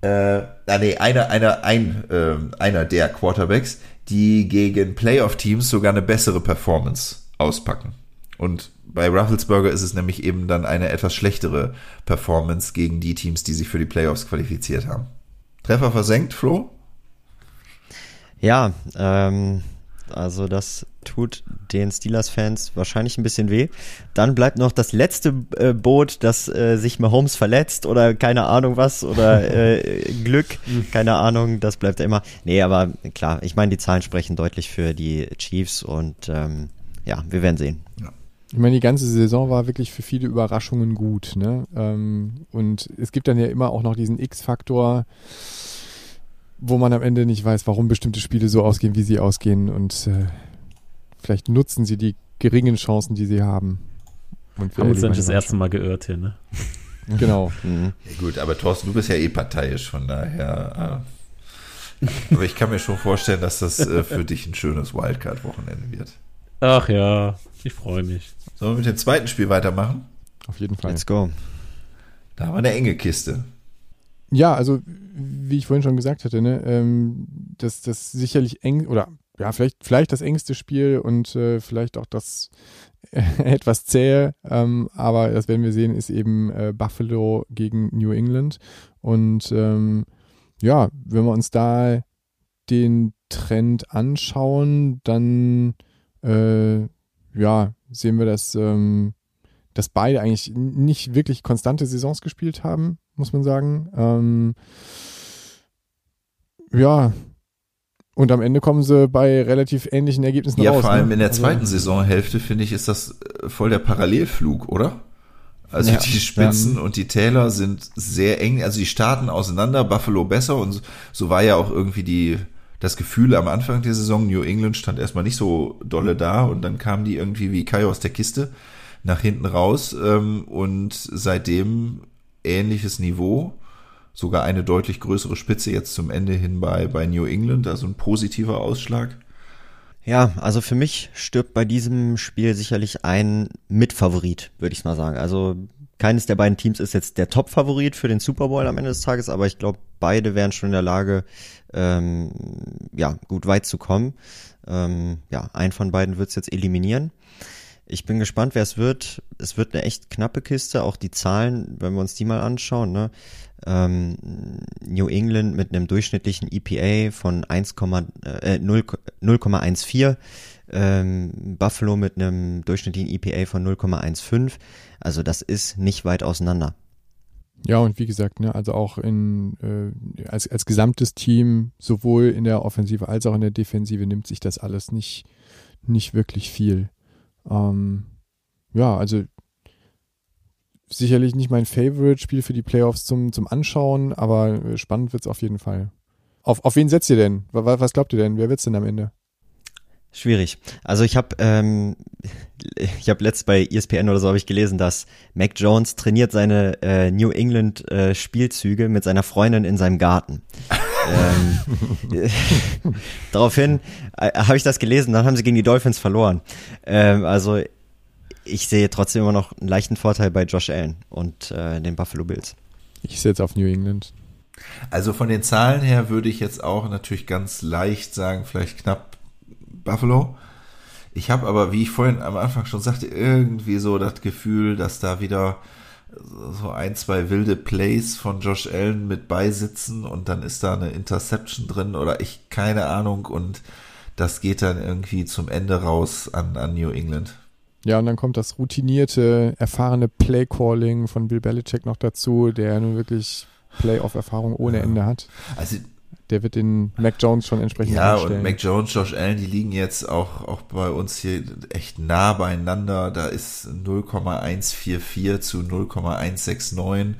Äh, ah, nee, einer, einer, ein, äh, einer der Quarterbacks, die gegen Playoff-Teams sogar eine bessere Performance auspacken. Und bei Rufflesburger ist es nämlich eben dann eine etwas schlechtere Performance gegen die Teams, die sich für die Playoffs qualifiziert haben. Treffer versenkt, Flo? Ja, ähm, also das tut den Steelers-Fans wahrscheinlich ein bisschen weh. Dann bleibt noch das letzte äh, Boot, das äh, sich Mahomes verletzt oder keine Ahnung was oder äh, Glück, keine Ahnung, das bleibt immer. Nee, aber klar, ich meine, die Zahlen sprechen deutlich für die Chiefs und ähm, ja, wir werden sehen. Ja. Ich meine, die ganze Saison war wirklich für viele Überraschungen gut. Ne? Ähm, und es gibt dann ja immer auch noch diesen X-Faktor, wo man am Ende nicht weiß, warum bestimmte Spiele so ausgehen, wie sie ausgehen. Und äh, vielleicht nutzen sie die geringen Chancen, die sie haben. Und wir haben uns dann das erste Mal geirrt hier, ne? Genau. Mhm. Ja, gut, aber Thorsten, du bist ja eh parteiisch, von daher. Äh, aber ich kann mir schon vorstellen, dass das äh, für dich ein schönes Wildcard-Wochenende wird. Ach ja, ich freue mich. Sollen wir mit dem zweiten Spiel weitermachen? Auf jeden Fall. Let's go. Da haben wir eine enge Kiste. Ja, also wie ich vorhin schon gesagt hatte, ne, ähm, das, das sicherlich eng oder ja, vielleicht, vielleicht das engste Spiel und äh, vielleicht auch das äh, etwas zähe, ähm, aber das werden wir sehen, ist eben äh, Buffalo gegen New England. Und ähm, ja, wenn wir uns da den Trend anschauen, dann äh, ja, sehen wir, dass, ähm, dass beide eigentlich nicht wirklich konstante Saisons gespielt haben, muss man sagen. Ähm, ja, und am Ende kommen sie bei relativ ähnlichen Ergebnissen ja, raus. Ja, vor allem ne? in der also zweiten also, Saisonhälfte, finde ich, ist das äh, voll der Parallelflug, oder? Also ja, die Spitzen ja. und die Täler sind sehr eng, also die starten auseinander, Buffalo besser und so war ja auch irgendwie die, das Gefühl am Anfang der Saison, New England stand erstmal nicht so dolle da und dann kamen die irgendwie wie Kai aus der Kiste nach hinten raus ähm, und seitdem ähnliches Niveau sogar eine deutlich größere Spitze jetzt zum Ende hin bei, bei New England, also ein positiver Ausschlag. Ja, also für mich stirbt bei diesem Spiel sicherlich ein Mitfavorit, würde ich mal sagen. Also keines der beiden Teams ist jetzt der Top-Favorit für den Super Bowl am Ende des Tages, aber ich glaube, beide wären schon in der Lage, ähm, ja, gut weit zu kommen. Ähm, ja, ein von beiden wird es jetzt eliminieren. Ich bin gespannt, wer es wird. Es wird eine echt knappe Kiste. Auch die Zahlen, wenn wir uns die mal anschauen. Ne? Ähm, New England mit einem durchschnittlichen EPA von 1, äh, 0,14. Ähm, Buffalo mit einem durchschnittlichen EPA von 0,15. Also das ist nicht weit auseinander. Ja, und wie gesagt, ne, also auch in äh, als, als gesamtes Team, sowohl in der Offensive als auch in der Defensive, nimmt sich das alles nicht, nicht wirklich viel. Ähm, ja, also sicherlich nicht mein Favorite-Spiel für die Playoffs zum, zum Anschauen, aber äh, spannend wird's auf jeden Fall. Auf, auf wen setzt ihr denn? Was, glaubt ihr denn? Wer wird's denn am Ende? Schwierig. Also ich habe ähm, ich habe letzt bei ESPN oder so habe ich gelesen, dass Mac Jones trainiert seine äh, New England äh, Spielzüge mit seiner Freundin in seinem Garten. ähm, daraufhin äh, habe ich das gelesen, dann haben sie gegen die Dolphins verloren. Ähm, also ich sehe trotzdem immer noch einen leichten Vorteil bei Josh Allen und äh, den Buffalo Bills. Ich setze auf New England. Also von den Zahlen her würde ich jetzt auch natürlich ganz leicht sagen, vielleicht knapp Buffalo. Ich habe aber, wie ich vorhin am Anfang schon sagte, irgendwie so das Gefühl, dass da wieder so ein, zwei wilde Plays von Josh Allen mit beisitzen und dann ist da eine Interception drin oder ich keine Ahnung und das geht dann irgendwie zum Ende raus an, an New England. Ja, und dann kommt das routinierte, erfahrene Play-Calling von Bill Belichick noch dazu, der nun wirklich Playoff-Erfahrung ohne Ende hat. Also der wird den Mac Jones schon entsprechend Ja, anstellen. und Mac Jones, Josh Allen, die liegen jetzt auch, auch bei uns hier echt nah beieinander. Da ist 0,144 zu 0,169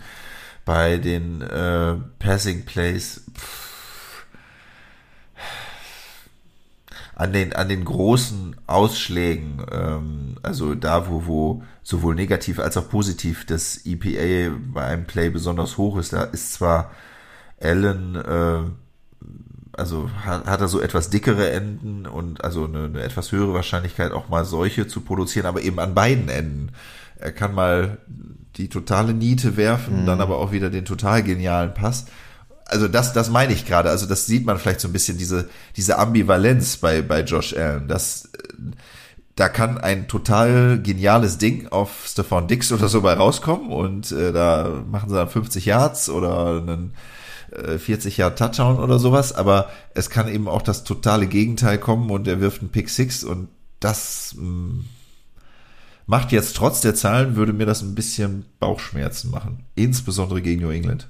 bei den äh, Passing Plays. Pff an den, an den großen Ausschlägen, ähm, also da, wo, wo sowohl negativ als auch positiv das EPA bei einem Play besonders hoch ist, da ist zwar Allen, äh, also hat, hat er so etwas dickere Enden und also eine, eine etwas höhere Wahrscheinlichkeit auch mal solche zu produzieren, aber eben an beiden Enden. Er kann mal die totale Niete werfen, mhm. dann aber auch wieder den total genialen Pass also das, das meine ich gerade. Also das sieht man vielleicht so ein bisschen diese, diese Ambivalenz bei, bei Josh Allen. Das, äh, da kann ein total geniales Ding auf Stefan Dix oder so bei rauskommen und äh, da machen sie dann 50 Yards oder einen äh, 40 Yard Touchdown oder sowas. Aber es kann eben auch das totale Gegenteil kommen und er wirft einen Pick Six und das mh, mm, macht jetzt trotz der Zahlen würde mir das ein bisschen Bauchschmerzen machen. Insbesondere gegen New England.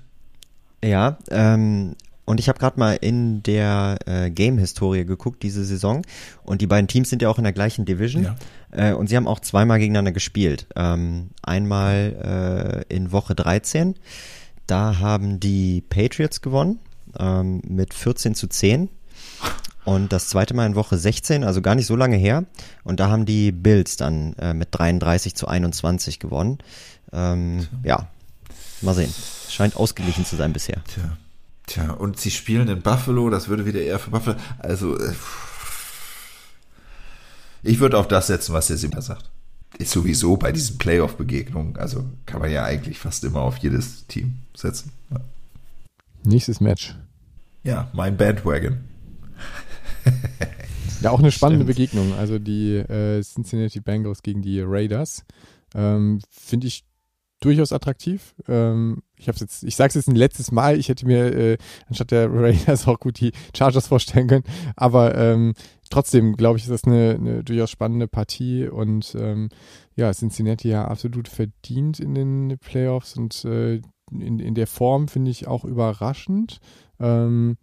Ja, ähm, Und ich habe gerade mal in der äh, Game-Historie geguckt diese Saison. Und die beiden Teams sind ja auch in der gleichen Division. Ja. Äh, und sie haben auch zweimal gegeneinander gespielt. Ähm, einmal äh, in Woche 13. Da haben die Patriots gewonnen ähm, mit 14 zu 10. Und das zweite Mal in Woche 16, also gar nicht so lange her. Und da haben die Bills dann äh, mit 33 zu 21 gewonnen. Ähm, ja, mal sehen. Scheint ausgeglichen zu sein bisher. Tja. Tja, und sie spielen in Buffalo, das würde wieder eher für Buffalo. Also, äh, ich würde auf das setzen, was der Simmer sagt. Ist sowieso bei diesen Playoff-Begegnungen, also kann man ja eigentlich fast immer auf jedes Team setzen. Ja. Nächstes Match. Ja, mein Bandwagon. Ja, auch eine spannende Stimmt. Begegnung. Also die äh, Cincinnati Bengals gegen die Raiders. Ähm, Finde ich durchaus attraktiv. Ähm, ich hab's jetzt, ich sag's jetzt ein letztes Mal, ich hätte mir äh, anstatt der Raiders auch gut die Chargers vorstellen können. Aber ähm, trotzdem, glaube ich, ist das eine, eine durchaus spannende Partie und ähm, ja, Cincinnati ja absolut verdient in den Playoffs und äh, in, in der Form finde ich auch überraschend. Ähm,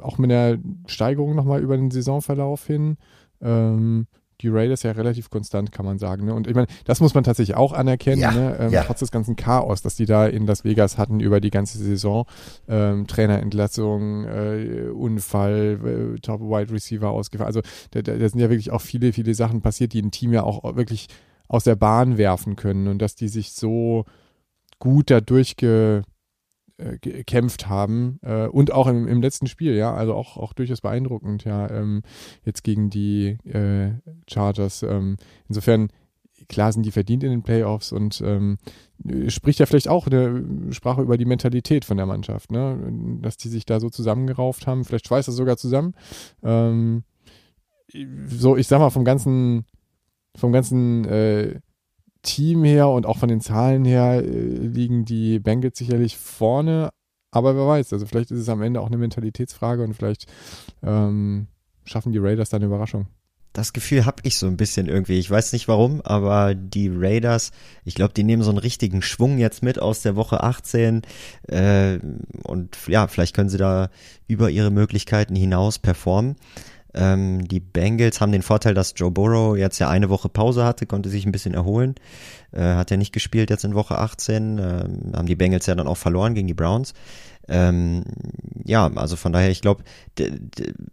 auch mit der Steigerung nochmal über den Saisonverlauf hin. Ähm, die Raiders ja relativ konstant, kann man sagen. Ne? Und ich meine, das muss man tatsächlich auch anerkennen, Ja, ne? ähm, ja. trotz des ganzen Chaos, das die da in Las Vegas hatten über die ganze Saison. Ähm, Trainerentlassung, äh, Unfall, äh, Top Wide Receiver ausgefallen. Also da, da, da sind ja wirklich auch viele, viele Sachen passiert, die ein Team ja auch wirklich aus der Bahn werfen können. Und dass die sich so gut dadurch ge, äh, gekämpft haben äh, und auch im, im letzten Spiel, ja, also auch, auch durchaus beeindruckend, ja, ähm, jetzt gegen die äh, Chargers. Ähm, insofern, klar sind die verdient in den Playoffs und ähm, spricht ja vielleicht auch eine Sprache über die Mentalität von der Mannschaft, ne, dass die sich da so zusammengerauft haben, vielleicht schweißt das sogar zusammen. Ähm, so, ich sag mal, vom ganzen, vom ganzen äh, Team her und auch von den Zahlen her äh, liegen die Bengals sicherlich vorne. Aber wer weiß, also vielleicht ist es am Ende auch eine Mentalitätsfrage und vielleicht ähm, schaffen die Raiders da eine Überraschung. Das Gefühl habe ich so ein bisschen irgendwie. Ich weiß nicht warum, aber die Raiders, ich glaube, die nehmen so einen richtigen Schwung jetzt mit aus der Woche 18. Äh, und ja, vielleicht können sie da über ihre Möglichkeiten hinaus performen. Ähm, die Bengals haben den Vorteil, dass Joe Burrow jetzt ja eine Woche Pause hatte, konnte sich ein bisschen erholen. Äh, hat ja nicht gespielt jetzt in Woche 18. Ähm, haben die Bengals ja dann auch verloren gegen die Browns. Ähm, ja, also von daher, ich glaube,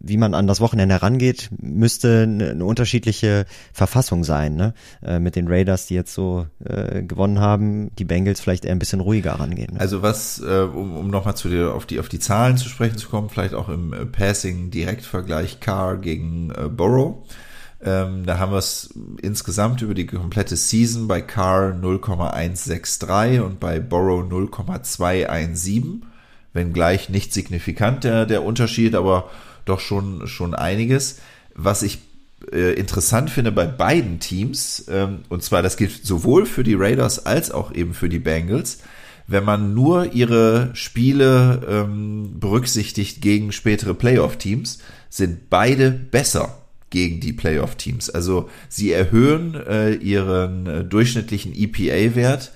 wie man an das Wochenende herangeht, müsste eine, eine unterschiedliche Verfassung sein, ne? Äh, mit den Raiders, die jetzt so äh, gewonnen haben, die Bengals vielleicht eher ein bisschen ruhiger rangehen. Ne? Also was, äh, um, um nochmal zu dir auf die, auf die Zahlen zu sprechen zu kommen, vielleicht auch im äh, Passing-Direktvergleich Carr gegen äh, Burrow. Ähm, da haben wir es insgesamt über die komplette Season bei Carr 0,163 und bei Burrow 0,217 wenngleich nicht signifikant der, der Unterschied, aber doch schon, schon einiges. Was ich äh, interessant finde bei beiden Teams, ähm, und zwar das gilt sowohl für die Raiders als auch eben für die Bengals, wenn man nur ihre Spiele ähm, berücksichtigt gegen spätere Playoff-Teams, sind beide besser gegen die Playoff-Teams. Also sie erhöhen äh, ihren äh, durchschnittlichen EPA-Wert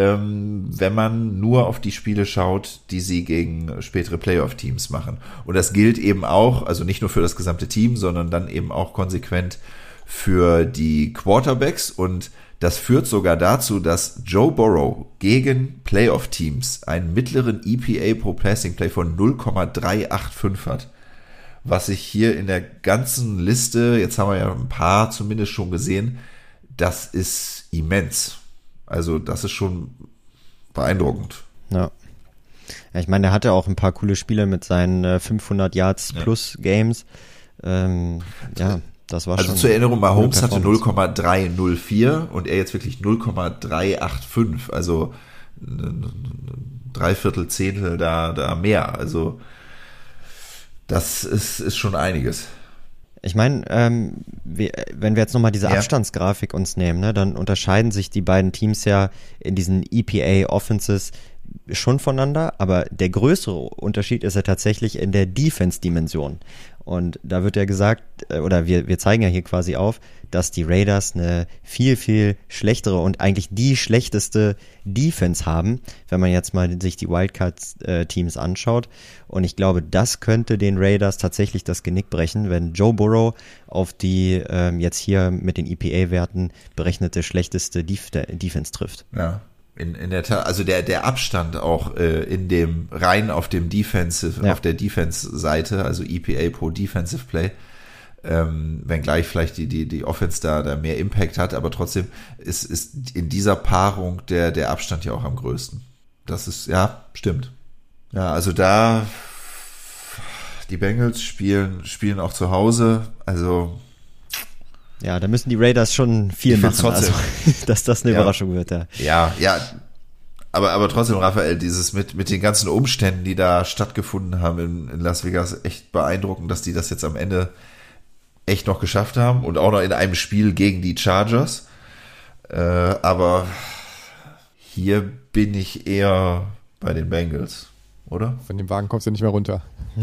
ähm, wenn man nur auf die Spiele schaut, die sie gegen spätere Playoff-Teams machen. Und das gilt eben auch, also nicht nur für das gesamte Team, sondern dann eben auch konsequent für die Quarterbacks. Und das führt sogar dazu, dass Joe Burrow gegen Playoff-Teams einen mittleren EPA pro Passing Play von 0,385 hat. Was ich hier in der ganzen Liste, jetzt haben wir ja ein paar zumindest schon gesehen, das ist immens. Also das ist schon beeindruckend. Ja. ja ich meine, er hatte auch ein paar coole Spiele mit seinen äh, 500 Yards Ja. plus Games. Ähm, ja, das war Also schon. zur Erinnerung, Mahomes hatte Performance. 0,304 und er jetzt wirklich 0,385. Also Dreiviertel, Zehntel da, da mehr. Also das ist, ist schon einiges. Ich meine, ähm, wir, wenn wir jetzt nochmal diese Ja. Abstandsgrafik uns nehmen, ne, dann unterscheiden sich die beiden Teams ja in diesen EPA Offenses schon voneinander, aber der größere Unterschied ist ja tatsächlich in der Defense-Dimension. Und da wird ja gesagt, äh, oder wir, wir zeigen ja hier quasi auf, dass die Raiders eine viel, viel schlechtere und eigentlich die schlechteste Defense haben, wenn man jetzt mal sich die Wildcard-Teams anschaut. Und ich glaube, das könnte den Raiders tatsächlich das Genick brechen, wenn Joe Burrow auf die ähm, jetzt hier mit den EPA-Werten berechnete schlechteste Def Defense trifft. Ja, in, in der Tat, also der, der Abstand auch äh, in dem rein auf dem Defensive, Ja. auf der Defense-Seite, also EPA pro Defensive Play, ähm, wenngleich vielleicht die, die, die Offense da, da mehr Impact hat, aber trotzdem ist, ist in dieser Paarung der, der Abstand ja auch am größten. Das ist, ja, stimmt. Ja, also da die Bengals spielen, spielen auch zu Hause, also Ja, da müssen die Raiders schon viel machen, find's trotzdem- also, dass das eine Ja. Überraschung wird. Ja. Ja, ja. Aber, aber trotzdem, Raphael, dieses mit, mit den ganzen Umständen, die da stattgefunden haben in, in Las Vegas, echt beeindruckend, dass die das jetzt am Ende echt noch geschafft haben und auch noch in einem Spiel gegen die Chargers. Äh, aber hier bin ich eher bei den Bengals, oder? Von dem Wagen kommst du nicht mehr runter.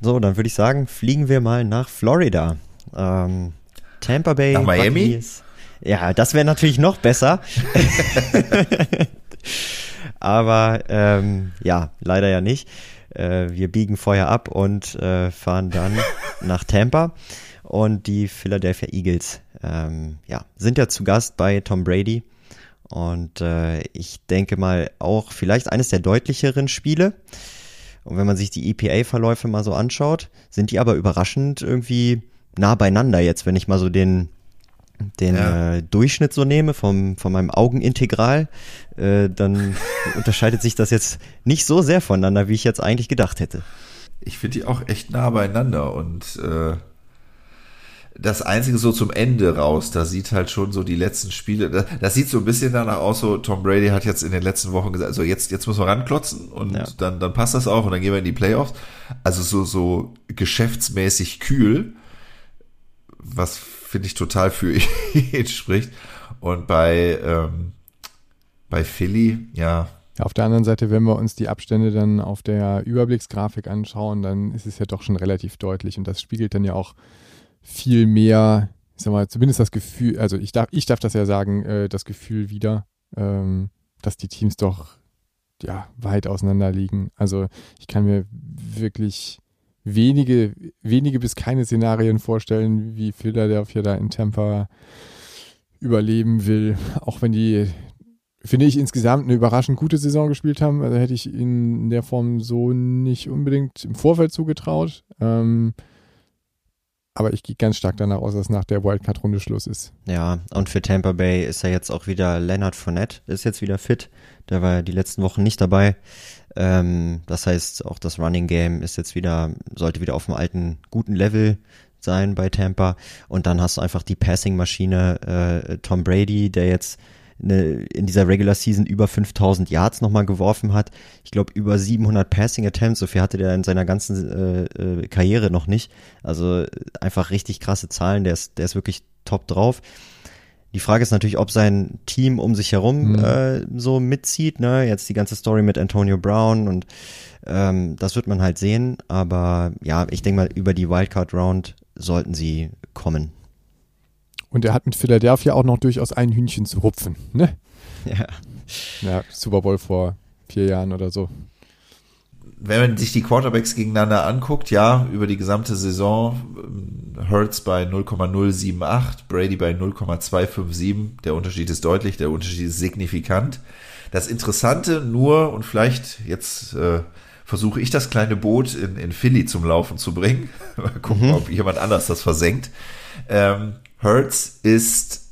So, dann würde ich sagen, fliegen wir mal nach Florida. Ähm, Tampa Bay. Nach Miami? Buccaneers. Ja, das wäre natürlich noch besser. Aber ähm, ja, leider ja nicht. Äh, wir biegen vorher ab und äh, fahren dann nach Tampa. Und die Philadelphia Eagles ähm, ja, sind ja zu Gast bei Tom Brady. Und äh, ich denke mal auch vielleicht eines der deutlicheren Spiele. Und wenn man sich die EPA-Verläufe mal so anschaut, sind die aber überraschend irgendwie nah beieinander jetzt, wenn ich mal so den, den Ja. äh, Durchschnitt so nehme vom, von meinem Augenintegral, äh, dann unterscheidet sich das jetzt nicht so sehr voneinander, wie ich jetzt eigentlich gedacht hätte. Ich finde die auch echt nah beieinander und äh, das Einzige so zum Ende raus, da sieht halt schon so die letzten Spiele, das, das sieht so ein bisschen danach aus, so Tom Brady hat jetzt in den letzten Wochen gesagt, also jetzt, jetzt müssen wir ranklotzen und Ja. dann, dann passt das auch und dann gehen wir in die Playoffs. Also so, so geschäftsmäßig kühl, was finde ich total für ihn spricht. Und bei, ähm, bei Philly, ja, Auf der anderen Seite, wenn wir uns die Abstände dann auf der Überblicksgrafik anschauen, dann ist es ja doch schon relativ deutlich und das spiegelt dann ja auch viel mehr, ich sag mal, zumindest das Gefühl, also ich darf, ich darf das ja sagen, äh, das Gefühl wieder, ähm, dass die Teams doch ja weit auseinander liegen. Also ich kann mir wirklich wenige, wenige bis keine Szenarien vorstellen, wie Philadelphia da in Tampa überleben will, auch wenn die finde ich insgesamt eine überraschend gute Saison gespielt haben. Also hätte ich ihnen in der Form so nicht unbedingt im Vorfeld zugetraut. Ähm, aber ich gehe ganz stark danach aus, dass nach der Wildcard-Runde Schluss ist. Ja, und für Tampa Bay ist ja jetzt auch wieder Leonard Fournette, ist jetzt wieder fit. Der war ja die letzten Wochen nicht dabei. Ähm, das heißt, auch das Running Game ist jetzt wieder, sollte wieder auf einem alten, guten Level sein bei Tampa. Und dann hast du einfach die Passing-Maschine äh, Tom Brady, der jetzt eine, in dieser Regular Season über 5000 Yards nochmal geworfen hat. Ich glaube, über 700 Passing Attempts, so viel hatte der in seiner ganzen äh, äh, Karriere noch nicht. Also einfach richtig krasse Zahlen, der ist, der ist wirklich top drauf. Die Frage ist natürlich, ob sein Team um sich herum Mhm. äh, so mitzieht. Ne? Jetzt die ganze Story mit Antonio Brown und ähm, das wird man halt sehen. Aber ja, ich denke mal, über die Wildcard Round sollten sie kommen. Und er hat mit Philadelphia auch noch durchaus ein Hühnchen zu rupfen. Ne? Ja. Ja, Super Bowl vor vier Jahren oder so. wenn man sich die Quarterbacks gegeneinander anguckt, ja, über die gesamte Saison, ähm, Hurts bei 0,078, Brady bei 0,257, der Unterschied ist deutlich, der Unterschied ist signifikant. Das Interessante nur, und vielleicht jetzt äh, versuche ich das kleine Boot in, in Philly zum Laufen zu bringen, mal gucken, ob jemand anders das versenkt. Ähm, Hurts ist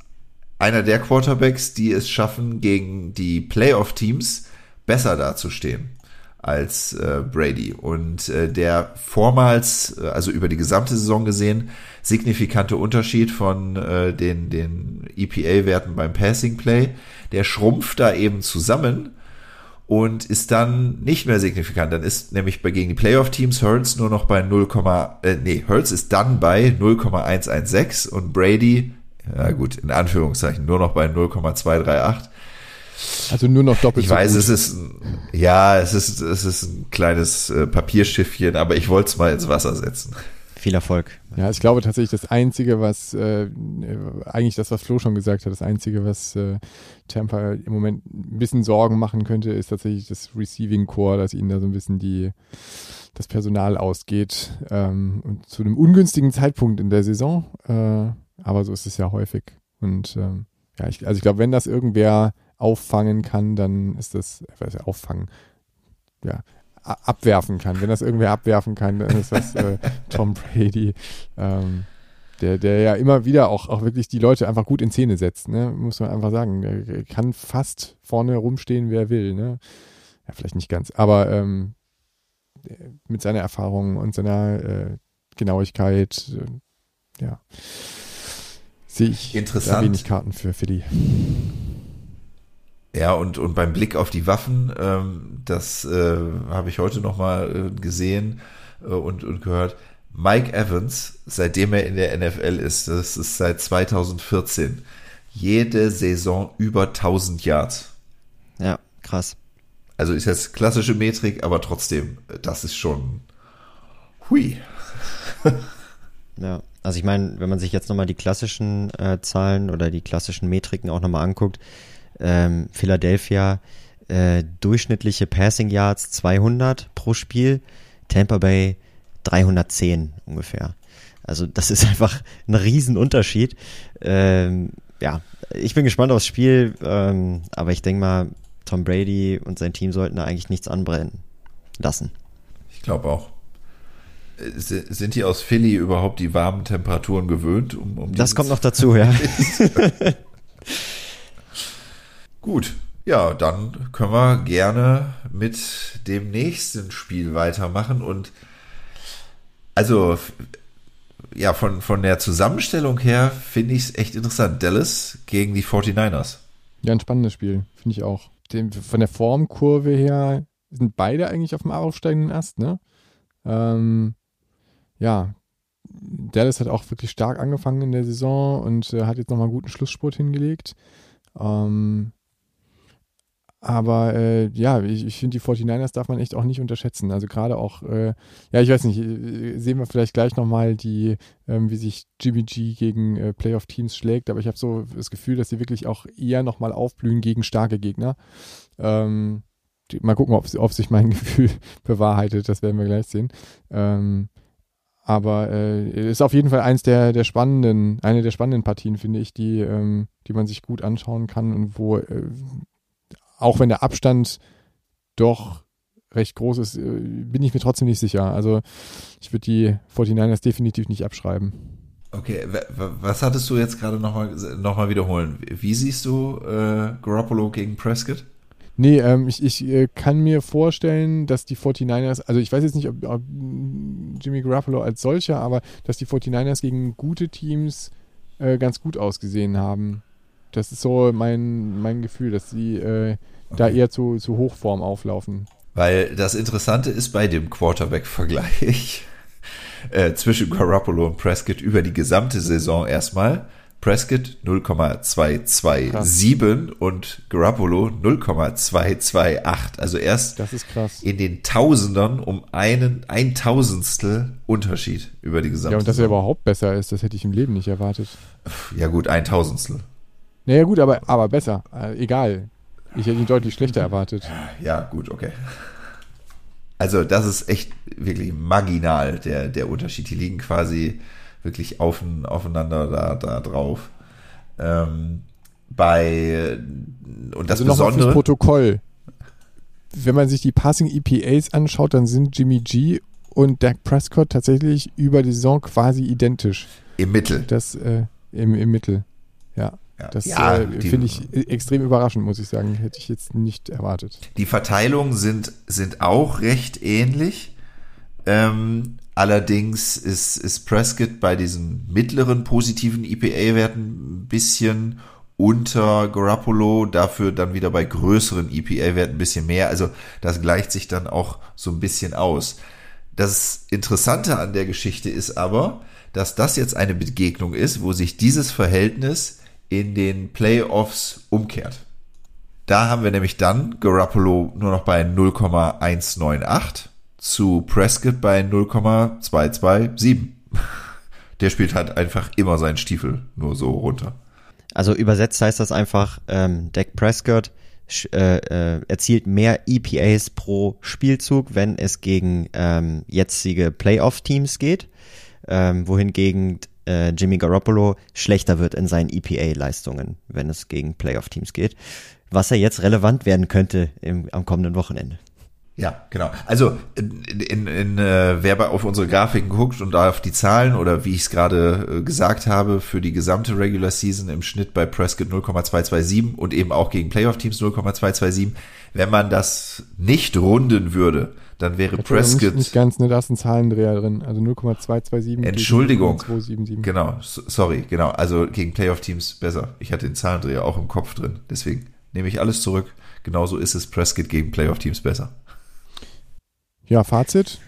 einer der Quarterbacks, die es schaffen, gegen die Playoff-Teams besser dazustehen als äh, Brady. Und äh, der vormals, äh, also über die gesamte Saison gesehen, signifikante Unterschied von äh, den, den EPA-Werten beim Passing Play, der schrumpft da eben zusammen. Und ist dann nicht mehr signifikant. Dann ist nämlich bei gegen die Playoff-Teams Hurts nur noch bei 0, äh, nee, Hurts ist dann bei 0,116 und Brady, ja gut, in Anführungszeichen, nur noch bei 0,238. Also nur noch doppelt Ich so weiß, gut. es ist, ja, es ist, es ist ein kleines äh, Papierschiffchen, aber ich wollte es mal ins Wasser setzen. Viel Erfolg. Ja, ich glaube tatsächlich, das Einzige, was, äh, eigentlich das, was Flo schon gesagt hat, das Einzige, was äh, Tampa im Moment ein bisschen Sorgen machen könnte, ist tatsächlich das Receiving Core, dass ihnen da so ein bisschen die, das Personal ausgeht. Ähm, und zu einem ungünstigen Zeitpunkt in der Saison. Äh, aber so ist es ja häufig. Und ähm, ja, ich, also ich glaube, wenn das irgendwer auffangen kann, dann ist das, was ja, auffangen, ja, abwerfen kann. Wenn das irgendwer abwerfen kann, dann ist das äh, Tom Brady, ähm, der, der ja immer wieder auch, auch wirklich die Leute einfach gut in Szene setzt, ne? muss man einfach sagen. Er kann fast vorne rumstehen, wer will. Ne? Ja, vielleicht nicht ganz, aber ähm, mit seiner Erfahrung und seiner äh, Genauigkeit, äh, ja, sehe ich Interessant. wenig Karten für Philly. Ja, und, und beim Blick auf die Waffen, ähm, das äh, habe ich heute nochmal äh, gesehen äh, und, und gehört. Mike Evans, seitdem er in der NFL ist, das ist seit 2014, jede Saison über 1000 Yards. Ja, krass. Also ist jetzt klassische Metrik, aber trotzdem, das ist schon hui. Ja, also ich meine, wenn man sich jetzt nochmal die klassischen äh, Zahlen oder die klassischen Metriken auch nochmal anguckt, ähm, Philadelphia äh, durchschnittliche Passing Yards 200 pro Spiel, Tampa Bay 310 ungefähr. Also das ist einfach ein Riesenunterschied. Ähm, ja, ich bin gespannt aufs Spiel, ähm, aber ich denke mal, Tom Brady und sein Team sollten da eigentlich nichts anbrennen lassen. Ich glaube auch. Si- Sind die aus Philly überhaupt die warmen Temperaturen gewöhnt? Um, um Das kommt noch dazu, ja. Gut, ja, dann können wir gerne mit dem nächsten Spiel weitermachen und also ja, von, von der Zusammenstellung her finde ich es echt interessant. Dallas gegen die 49ers. Ja, ein spannendes Spiel, finde ich auch. Dem, von der Formkurve her sind beide eigentlich auf dem aufsteigenden Ast, ne? Ähm, ja, Dallas hat auch wirklich stark angefangen in der Saison und äh, hat jetzt nochmal einen guten Schlussspurt hingelegt. Ähm, aber äh, ja, ich, ich finde, die 49ers darf man echt auch nicht unterschätzen. Also gerade auch, äh, ja, ich weiß nicht, äh, sehen wir vielleicht gleich nochmal die, ähm, wie sich Jimmy G gegen äh, Playoff-Teams schlägt, aber ich habe so das Gefühl, dass sie wirklich auch eher nochmal aufblühen gegen starke Gegner. Ähm, die, mal gucken, ob, ob sich mein Gefühl bewahrheitet, das werden wir gleich sehen. Ähm, aber äh, ist auf jeden Fall eins der, der spannenden, eine der spannenden Partien, finde ich, die, ähm, die man sich gut anschauen kann und wo, äh, auch wenn der Abstand doch recht groß ist, äh, bin ich mir trotzdem nicht sicher. Also ich würde die 49ers definitiv nicht abschreiben. Okay, was hattest du jetzt gerade nochmal noch mal wiederholen? Wie siehst du äh, Garoppolo gegen Prescott? Nee, ähm, ich, ich äh, kann mir vorstellen, dass die 49ers, also ich weiß jetzt nicht, ob, ob Jimmy Garoppolo als solcher, aber dass die 49ers gegen gute Teams äh, ganz gut ausgesehen haben. Das ist so mein, mein Gefühl, dass sie äh, da Okay. eher zu, zu Hochform auflaufen. Weil das Interessante ist bei dem Quarterback-Vergleich äh, zwischen Garoppolo und Prescott über die gesamte Saison erstmal. Prescott 0,227 und Garoppolo 0,228. Also erst Das ist krass. in den Tausendern um einen ein Tausendstel Unterschied über die gesamte Ja, und dass er überhaupt besser ist, das hätte ich im Leben nicht erwartet. Ja gut, ein Tausendstel. Naja, gut, aber, aber besser. Äh, egal. Ich hätte ihn deutlich schlechter erwartet. Ja, gut, okay. Also das ist echt wirklich marginal, der, der Unterschied. Die liegen quasi wirklich auf, aufeinander da, da drauf. Ähm, bei und das also nochmal fürs Besondere, Protokoll. Wenn man sich die Passing EPAs anschaut, dann sind Jimmy G und Dak Prescott tatsächlich über die Saison quasi identisch. im Mittel. Das äh, im, im Mittel. Ja. Ja, Das ja, äh, finde ich äh, extrem überraschend, muss ich sagen. Hätte ich jetzt nicht erwartet. Die Verteilungen sind, sind auch recht ähnlich. Ähm, allerdings ist, ist Prescott bei diesen mittleren positiven EPA-Werten ein bisschen unter Garoppolo, dafür dann wieder bei größeren EPA-Werten ein bisschen mehr. Also das gleicht sich dann auch so ein bisschen aus. Das Interessante an der Geschichte ist aber, dass das jetzt eine Begegnung ist, wo sich dieses Verhältnis in den Playoffs umkehrt. Da haben wir nämlich dann Garoppolo nur noch bei 0,198 zu Prescott bei 0,227. Der spielt halt einfach immer seinen Stiefel nur so runter. Also übersetzt heißt das einfach, ähm, Dak Prescott äh, äh, erzielt mehr EPAs pro Spielzug, wenn es gegen ähm, jetzige Playoff-Teams geht, ähm, wohingegen äh, Jimmy Garoppolo schlechter wird in seinen EPA-Leistungen, wenn es gegen Playoff-Teams geht, was er jetzt relevant werden könnte im, am kommenden Wochenende. Ja, genau. Also in, in, in äh, wer auf unsere Grafiken guckt und auf die Zahlen oder wie ich es gerade äh, gesagt habe, für die gesamte Regular Season im Schnitt bei Prescott 0,227 und eben auch gegen Playoff-Teams 0,227. Wenn man das nicht runden würde, dann wäre Prescott. Nicht, nicht ganz, ne, da ist ein Zahlendreher drin. Also 0,227. Entschuldigung. Genau, sorry, genau. Also gegen Playoff-Teams besser. Ich hatte den Zahlendreher auch im Kopf drin. Deswegen nehme ich alles zurück. Genauso ist es Prescott gegen Playoff-Teams besser. Ja, Fazit?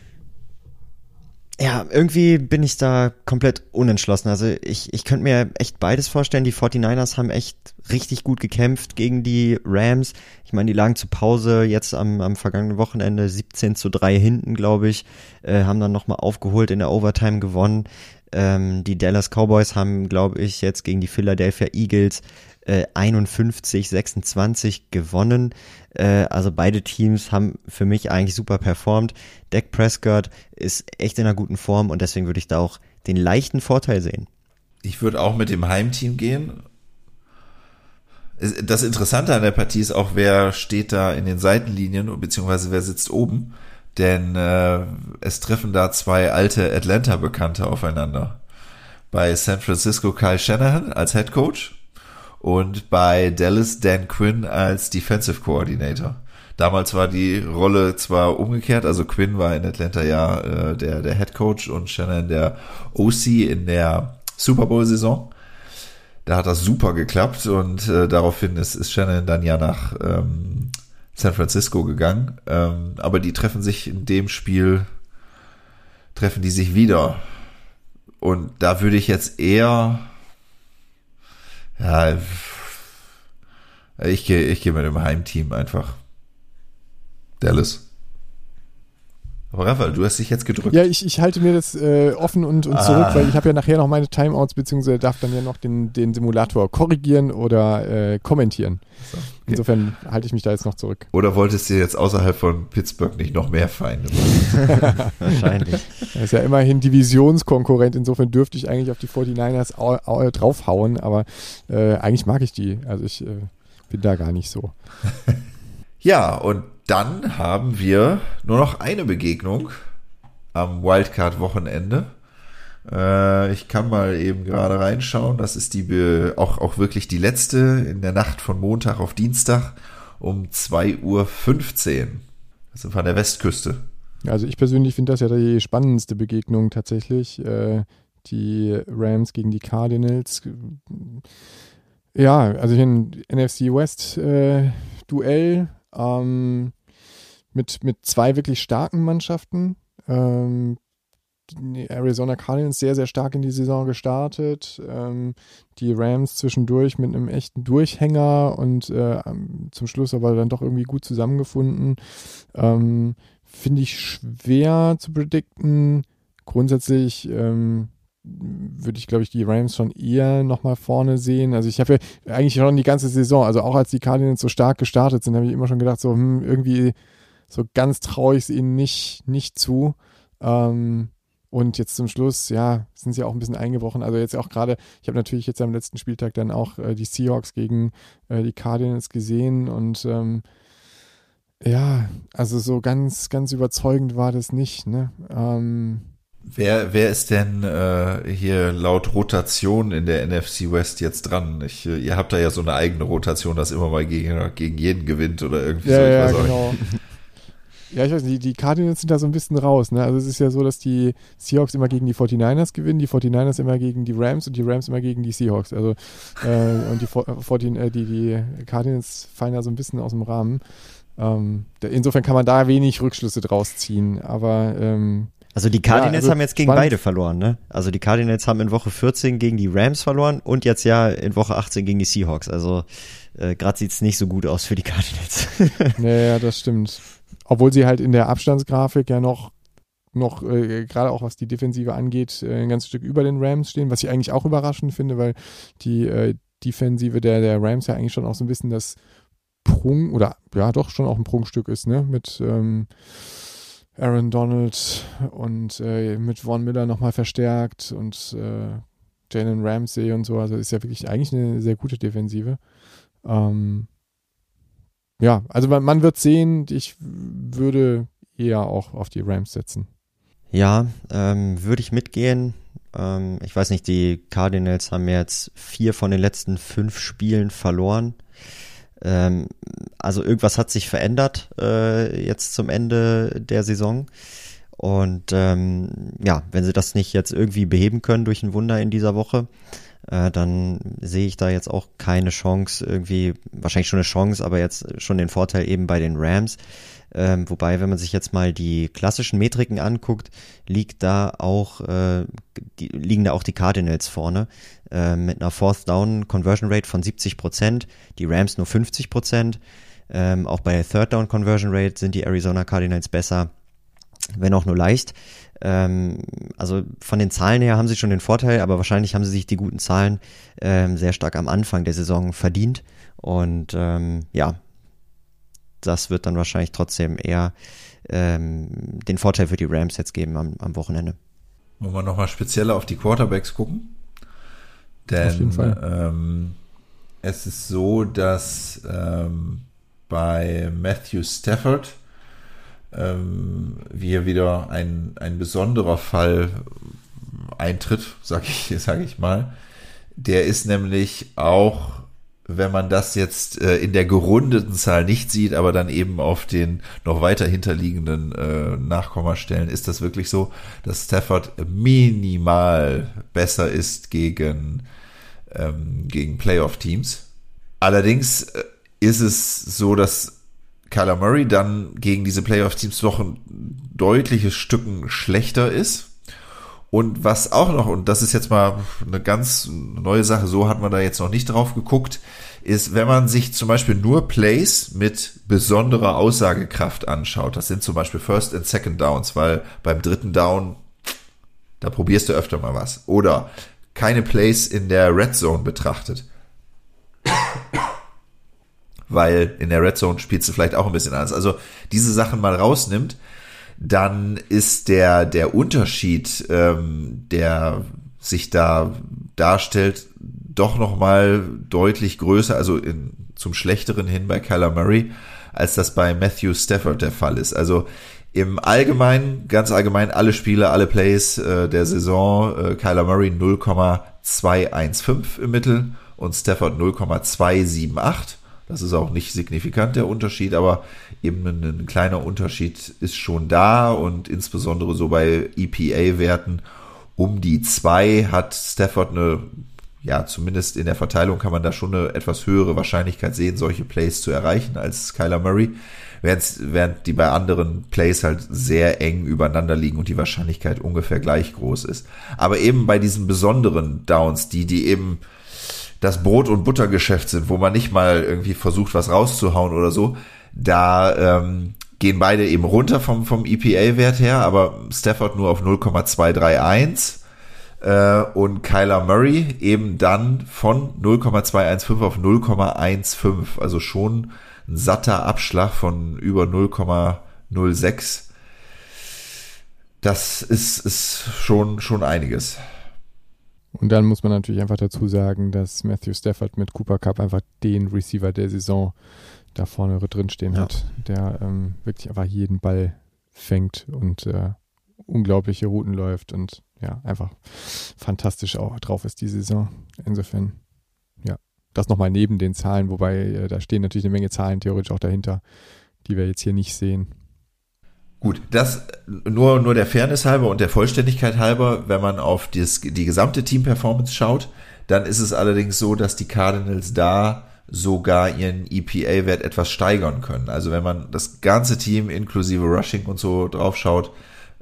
Ja, irgendwie bin ich da komplett unentschlossen. Also ich, ich könnte mir echt beides vorstellen. Die 49ers haben echt richtig gut gekämpft gegen die Rams. Ich meine, die lagen zu Pause jetzt am, am vergangenen Wochenende 17 zu 3 hinten, glaube ich, äh, haben dann nochmal aufgeholt in der Overtime gewonnen. Ähm, die Dallas Cowboys haben, glaube ich, jetzt gegen die Philadelphia Eagles äh, 51, 26 gewonnen. Äh, also beide Teams haben für mich eigentlich super performt. Dak Prescott ist echt in einer guten Form und deswegen würde ich da auch den leichten Vorteil sehen. Ich würde auch mit dem Heimteam gehen. Das Interessante an der Partie ist auch, wer steht da in den Seitenlinien, beziehungsweise wer sitzt oben. Denn äh, es treffen da zwei alte Atlanta-Bekannte aufeinander. Bei San Francisco Kyle Shanahan als Head Coach und bei Dallas Dan Quinn als Defensive Coordinator. Damals war die Rolle zwar umgekehrt, also Quinn war in Atlanta ja äh, der, der Head Coach und Shannon der OC in der Super Bowl Saison. Da hat das super geklappt und äh, daraufhin ist, ist Shannon dann ja nach ähm, San Francisco gegangen. Ähm, aber die treffen sich in dem Spiel, treffen die sich wieder. Und da würde ich jetzt eher ja, ich gehe ich geh mit dem Heimteam einfach. Dallas. Aber Raphael, du hast dich jetzt gedrückt. Ja, ich, ich halte mir das äh, offen und, und ah. zurück, weil ich habe ja nachher noch meine Timeouts, beziehungsweise darf dann ja noch den, den Simulator korrigieren oder äh, kommentieren. So, okay. Insofern halte ich mich da jetzt noch zurück. Oder wolltest du jetzt außerhalb von Pittsburgh nicht noch mehr Feinde machen? Wahrscheinlich. Er ist ja immerhin Divisionskonkurrent, insofern dürfte ich eigentlich auf die 49ers au, au, draufhauen, aber äh, eigentlich mag ich die. Also ich äh, bin da gar nicht so. ja, und dann haben wir nur noch eine Begegnung am Wildcard-Wochenende. Äh, ich kann mal eben gerade reinschauen. Das ist die auch, auch wirklich die letzte in der Nacht von Montag auf Dienstag um 2.15 Uhr. Also von der Westküste. Also ich persönlich finde das ja die spannendste Begegnung tatsächlich. Äh, die Rams gegen die Cardinals. Ja, also hier ein NFC West äh, Duell. Ähm, mit, mit zwei wirklich starken Mannschaften. Ähm, die Arizona Cardinals sehr, sehr stark in die Saison gestartet. Ähm, die Rams zwischendurch mit einem echten Durchhänger und äh, zum Schluss aber dann doch irgendwie gut zusammengefunden. Ähm, Finde ich schwer zu predikten. Grundsätzlich ähm, würde ich, glaube ich, die Rams schon eher nochmal vorne sehen. Also ich habe ja eigentlich schon die ganze Saison, also auch als die Cardinals so stark gestartet sind, habe ich immer schon gedacht, so hm, irgendwie so ganz traue ich es ihnen nicht, nicht zu. Ähm, und jetzt zum Schluss, ja, sind sie auch ein bisschen eingebrochen. Also jetzt auch gerade, ich habe natürlich jetzt am letzten Spieltag dann auch äh, die Seahawks gegen äh, die Cardinals gesehen und ähm, ja, also so ganz, ganz überzeugend war das nicht. Ne? Ähm, wer, wer ist denn äh, hier laut Rotation in der NFC West jetzt dran? Ich, ihr habt da ja so eine eigene Rotation, dass immer mal gegen, gegen jeden gewinnt oder irgendwie ja, so. Ich ja, genau. Ja, ich weiß nicht, die Cardinals sind da so ein bisschen raus. Ne? Also es ist ja so, dass die Seahawks immer gegen die 49ers gewinnen, die 49ers immer gegen die Rams und die Rams immer gegen die Seahawks. Also äh, und die, 14, äh, die, die Cardinals fallen da so ein bisschen aus dem Rahmen. Ähm, insofern kann man da wenig Rückschlüsse draus ziehen. Aber ähm, also die Cardinals ja, also haben jetzt gegen beide verloren, ne? Also die Cardinals haben in Woche 14 gegen die Rams verloren und jetzt ja in Woche 18 gegen die Seahawks. Also äh, gerade sieht's nicht so gut aus für die Cardinals. naja, das stimmt. Obwohl sie halt in der Abstandsgrafik ja noch noch äh, gerade auch was die Defensive angeht, äh, ein ganzes Stück über den Rams stehen, was ich eigentlich auch überraschend finde, weil die äh, Defensive der, der Rams ja eigentlich schon auch so ein bisschen das Prung oder ja doch schon auch ein Prunkstück ist, ne? Mit ähm, Aaron Donald und äh, mit Von Miller nochmal verstärkt und äh, Jalen Ramsey und so. Also ist ja wirklich eigentlich eine sehr gute Defensive. Ähm, ja, also man, wird sehen, ich würde eher auch auf die Rams setzen. Ja, ähm, würde ich mitgehen. Ähm, ich weiß nicht, die Cardinals haben jetzt vier von den letzten fünf Spielen verloren. Ähm, also irgendwas hat sich verändert äh, jetzt zum Ende der Saison. Und ähm, ja, wenn sie das nicht jetzt irgendwie beheben können durch ein Wunder in dieser Woche, äh, dann sehe ich da jetzt auch keine Chance, irgendwie, wahrscheinlich schon eine Chance, aber jetzt schon den Vorteil eben bei den Rams. Ähm, wobei, wenn man sich jetzt mal die klassischen Metriken anguckt, liegt da auch, äh, die, liegen da auch die Cardinals vorne äh, mit einer Fourth Down Conversion Rate von 70 Prozent, die Rams nur 50 Prozent. Ähm, auch bei Third Down Conversion Rate sind die Arizona Cardinals besser, wenn auch nur leicht. Ähm, also von den Zahlen her haben sie schon den Vorteil, aber wahrscheinlich haben sie sich die guten Zahlen ähm, sehr stark am Anfang der Saison verdient. Und ähm, ja, das wird dann wahrscheinlich trotzdem eher ähm, den Vorteil für die Rams jetzt geben am, am Wochenende. Wollen wir nochmal spezieller auf die Quarterbacks gucken? Denn ähm, es ist so, dass ähm, bei Matthew Stafford ähm, hier wieder ein, ein besonderer Fall eintritt, sag ich, sag ich mal. Der ist nämlich auch wenn man das jetzt äh, in der gerundeten Zahl nicht sieht, aber dann eben auf den noch weiter hinterliegenden äh, Nachkommastellen, ist das wirklich so, dass Stafford minimal besser ist gegen, ähm, gegen Playoff-Teams. Allerdings äh, ist es so, dass Kyler Murray dann gegen diese Playoff-Teams doch ein deutliches Stücken schlechter ist. Und was auch noch, und das ist jetzt mal eine ganz neue Sache, so hat man da jetzt noch nicht drauf geguckt, ist, wenn man sich zum Beispiel nur Plays mit besonderer Aussagekraft anschaut. Das sind zum Beispiel First and Second Downs, weil beim dritten Down, da probierst du öfter mal was. Oder keine Plays in der Red Zone betrachtet. Weil in der Red Zone spielst du vielleicht auch ein bisschen anders. Also diese Sachen mal rausnimmt, dann ist der, der Unterschied, ähm, der sich da darstellt, doch nochmal deutlich größer, also in, zum Schlechteren hin bei Kyler Murray, als das bei Matthew Stafford der Fall ist. Also im Allgemeinen, ganz allgemein, alle Spiele, alle Plays äh, der Saison, äh, Kyler Murray 0,215 im Mittel und Stafford 0,278. Das ist auch nicht signifikant der Unterschied, aber eben ein, ein kleiner Unterschied ist schon da und insbesondere so bei EPA-Werten um die zwei hat Stafford eine, ja, zumindest in der Verteilung kann man da schon eine etwas höhere Wahrscheinlichkeit sehen, solche Plays zu erreichen als Kyler Murray, während, während die bei anderen Plays halt sehr eng übereinander liegen und die Wahrscheinlichkeit ungefähr gleich groß ist. Aber eben bei diesen besonderen Downs, die, die eben das Brot- und Buttergeschäft sind, wo man nicht mal irgendwie versucht, was rauszuhauen oder so, da ähm, gehen beide eben runter vom, vom EPA-Wert her, aber Stafford nur auf 0,231 äh, und Kyler Murray eben dann von 0,215 auf 0,15, also schon ein satter Abschlag von über 0,06. Das ist, ist schon, schon einiges. Und dann muss man natürlich einfach dazu sagen, dass Matthew Stafford mit Cooper Cup einfach den Receiver der Saison da vorne drin stehen ja. hat, der ähm, wirklich einfach jeden Ball fängt und äh, unglaubliche Routen läuft und ja, einfach fantastisch auch drauf ist die Saison. Insofern, ja, das nochmal neben den Zahlen, wobei äh, da stehen natürlich eine Menge Zahlen theoretisch auch dahinter, die wir jetzt hier nicht sehen. Gut, das nur, nur der Fairness halber und der Vollständigkeit halber, wenn man auf das, die gesamte Team-Performance schaut, dann ist es allerdings so, dass die Cardinals da sogar ihren EPA-Wert etwas steigern können. Also wenn man das ganze Team inklusive Rushing und so drauf schaut,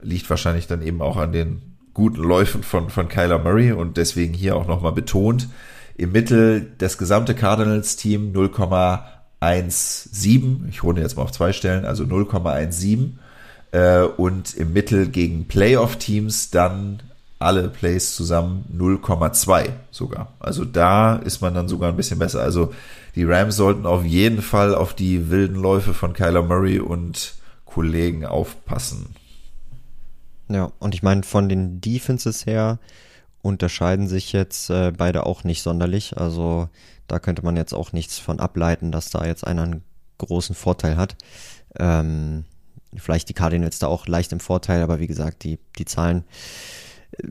liegt wahrscheinlich dann eben auch an den guten Läufen von, von Kyler Murray und deswegen hier auch nochmal betont. Im Mittel das gesamte Cardinals-Team 0,17. Ich runde jetzt mal auf zwei Stellen, also 0,17. Äh, und im Mittel gegen Playoff-Teams dann alle Plays zusammen 0,2 sogar. Also da ist man dann sogar ein bisschen besser. Also die Rams sollten auf jeden Fall auf die wilden Läufe von Kyler Murray und Kollegen aufpassen. Ja, und ich meine, von den Defenses her unterscheiden sich jetzt äh, beide auch nicht sonderlich. Also da könnte man jetzt auch nichts von ableiten, dass da jetzt einer einen großen Vorteil hat. Ähm, vielleicht die Cardinals da auch leicht im Vorteil, aber wie gesagt, die, die Zahlen äh,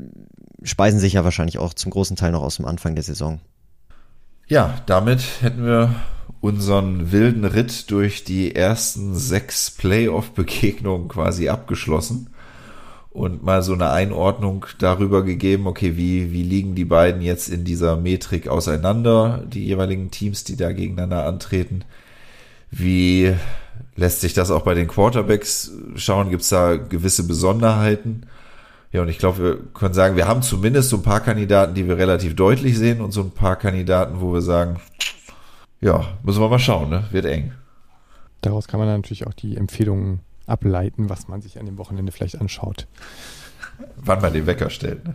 speisen sich ja wahrscheinlich auch zum großen Teil noch aus dem Anfang der Saison. Ja, damit hätten wir unseren wilden Ritt durch die ersten sechs Playoff-Begegnungen quasi abgeschlossen und mal so eine Einordnung darüber gegeben, okay, wie, wie liegen die beiden jetzt in dieser Metrik auseinander, die jeweiligen Teams, die da gegeneinander antreten. Wie lässt sich das auch bei den Quarterbacks schauen? Gibt es da gewisse Besonderheiten? Ja, und ich glaube, wir können sagen, wir haben zumindest so ein paar Kandidaten, die wir relativ deutlich sehen und so ein paar Kandidaten, wo wir sagen, ja, müssen wir mal schauen, ne? Wird eng. Daraus kann man dann natürlich auch die Empfehlungen ableiten, was man sich an dem Wochenende vielleicht anschaut. Wann man den Wecker stellt. Ne?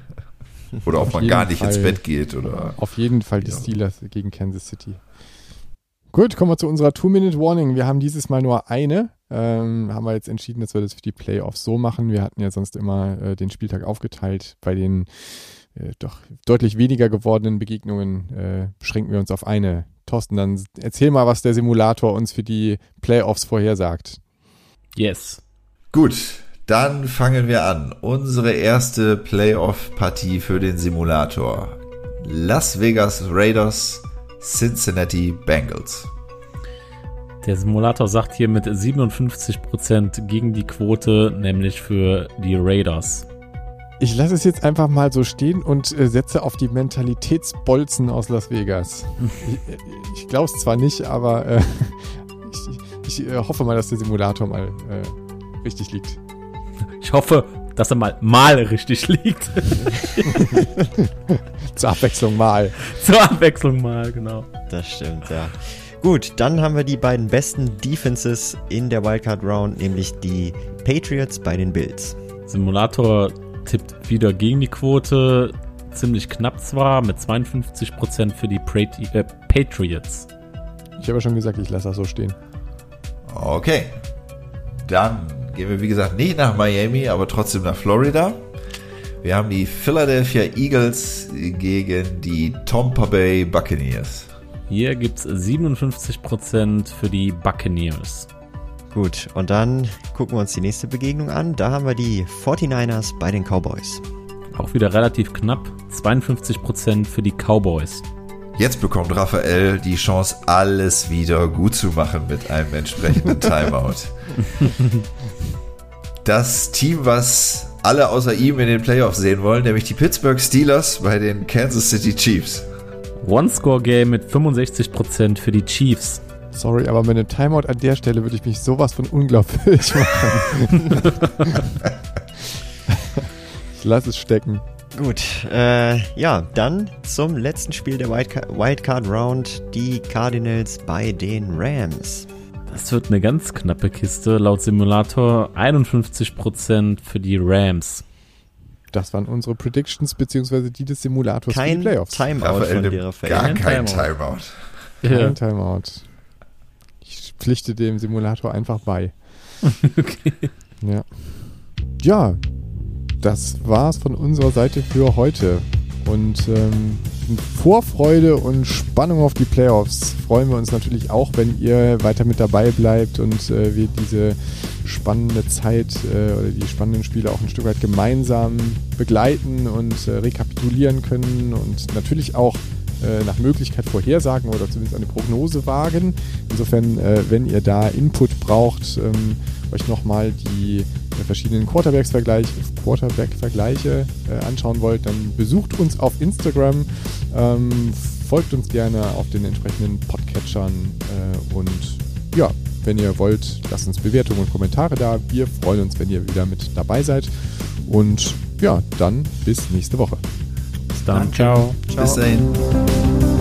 Oder ob man gar nicht Fall, ins Bett geht. Oder auf jeden Fall die ja. Steelers gegen Kansas City. Gut, kommen wir zu unserer Two-Minute-Warning. Wir haben dieses Mal nur eine. Ähm, haben wir jetzt entschieden, dass wir das für die Playoffs so machen. Wir hatten ja sonst immer äh, den Spieltag aufgeteilt. Bei den äh, doch deutlich weniger gewordenen Begegnungen äh, beschränken wir uns auf eine. Thorsten, dann erzähl mal, was der Simulator uns für die Playoffs vorhersagt. Yes. Gut, dann fangen wir an. Unsere erste Playoff-Partie für den Simulator. Las Vegas Raiders, Cincinnati Bengals. Der Simulator sagt hier mit 57% gegen die Quote, nämlich für die Raiders. Ich lasse es jetzt einfach mal so stehen und äh, setze auf die Mentalitätsbolzen aus Las Vegas. ich, ich glaube es zwar nicht, aber äh, ich äh, hoffe mal, dass der Simulator mal äh, richtig liegt. Ich hoffe, dass er mal mal richtig liegt. Zur Abwechslung mal. Zur Abwechslung mal, genau. Das stimmt, ja. Gut, dann haben wir die beiden besten Defenses in der Wildcard Round, nämlich die Patriots bei den Bills. Simulator tippt wieder gegen die Quote, ziemlich knapp zwar, mit 52% für die äh, Patriots. Ich habe ja schon gesagt, ich lasse das so stehen. Okay. Dann gehen wir, wie gesagt, nicht nach Miami, aber trotzdem nach Florida. Wir haben die Philadelphia Eagles gegen die Tampa Bay Buccaneers. Hier gibt es 57% für die Buccaneers. Gut, und dann gucken wir uns die nächste Begegnung an. Da haben wir die 49ers bei den Cowboys. Auch wieder relativ knapp, 52% für die Cowboys. Jetzt bekommt Raphael die Chance, alles wieder gut zu machen mit einem entsprechenden Timeout. Das Team, was alle außer ihm in den Playoffs sehen wollen, nämlich die Pittsburgh Steelers bei den Kansas City Chiefs. One-Score-Game mit 65% für die Chiefs. Sorry, aber mit einem Timeout an der Stelle würde ich mich sowas von unglaubwürdig machen. ich lasse es stecken. Gut, äh, ja, dann zum letzten Spiel der Wildcard, Wildcard Round, die Cardinals bei den Rams. Das wird eine ganz knappe Kiste, laut Simulator 51% für die Rams. Das waren unsere Predictions, beziehungsweise die des Simulators kein für die Playoffs. Timeout Raphael von dir, Raphael. Gar kein Timeout. Kein ja. Timeout. Ich pflichte dem Simulator einfach bei. okay. Ja. Ja, das war's von unserer Seite für heute. Und ähm, in Vorfreude und Spannung auf die Playoffs freuen wir uns natürlich auch, wenn ihr weiter mit dabei bleibt und äh, wir diese spannende Zeit äh, oder die spannenden Spiele auch ein Stück weit gemeinsam begleiten und äh, rekapitulieren können und natürlich auch äh, nach Möglichkeit vorhersagen oder zumindest eine Prognose wagen. Insofern, äh, wenn ihr da Input braucht, ähm, euch nochmal die verschiedenen Quarterbacks-Vergleiche Quarterback äh, anschauen wollt, dann besucht uns auf Instagram, ähm, folgt uns gerne auf den entsprechenden Podcatchern äh, und ja, wenn ihr wollt, lasst uns Bewertungen und Kommentare da. Wir freuen uns, wenn ihr wieder mit dabei seid. Und ja, dann bis nächste Woche. Bis dann. Ciao. Ciao. Bis dahin.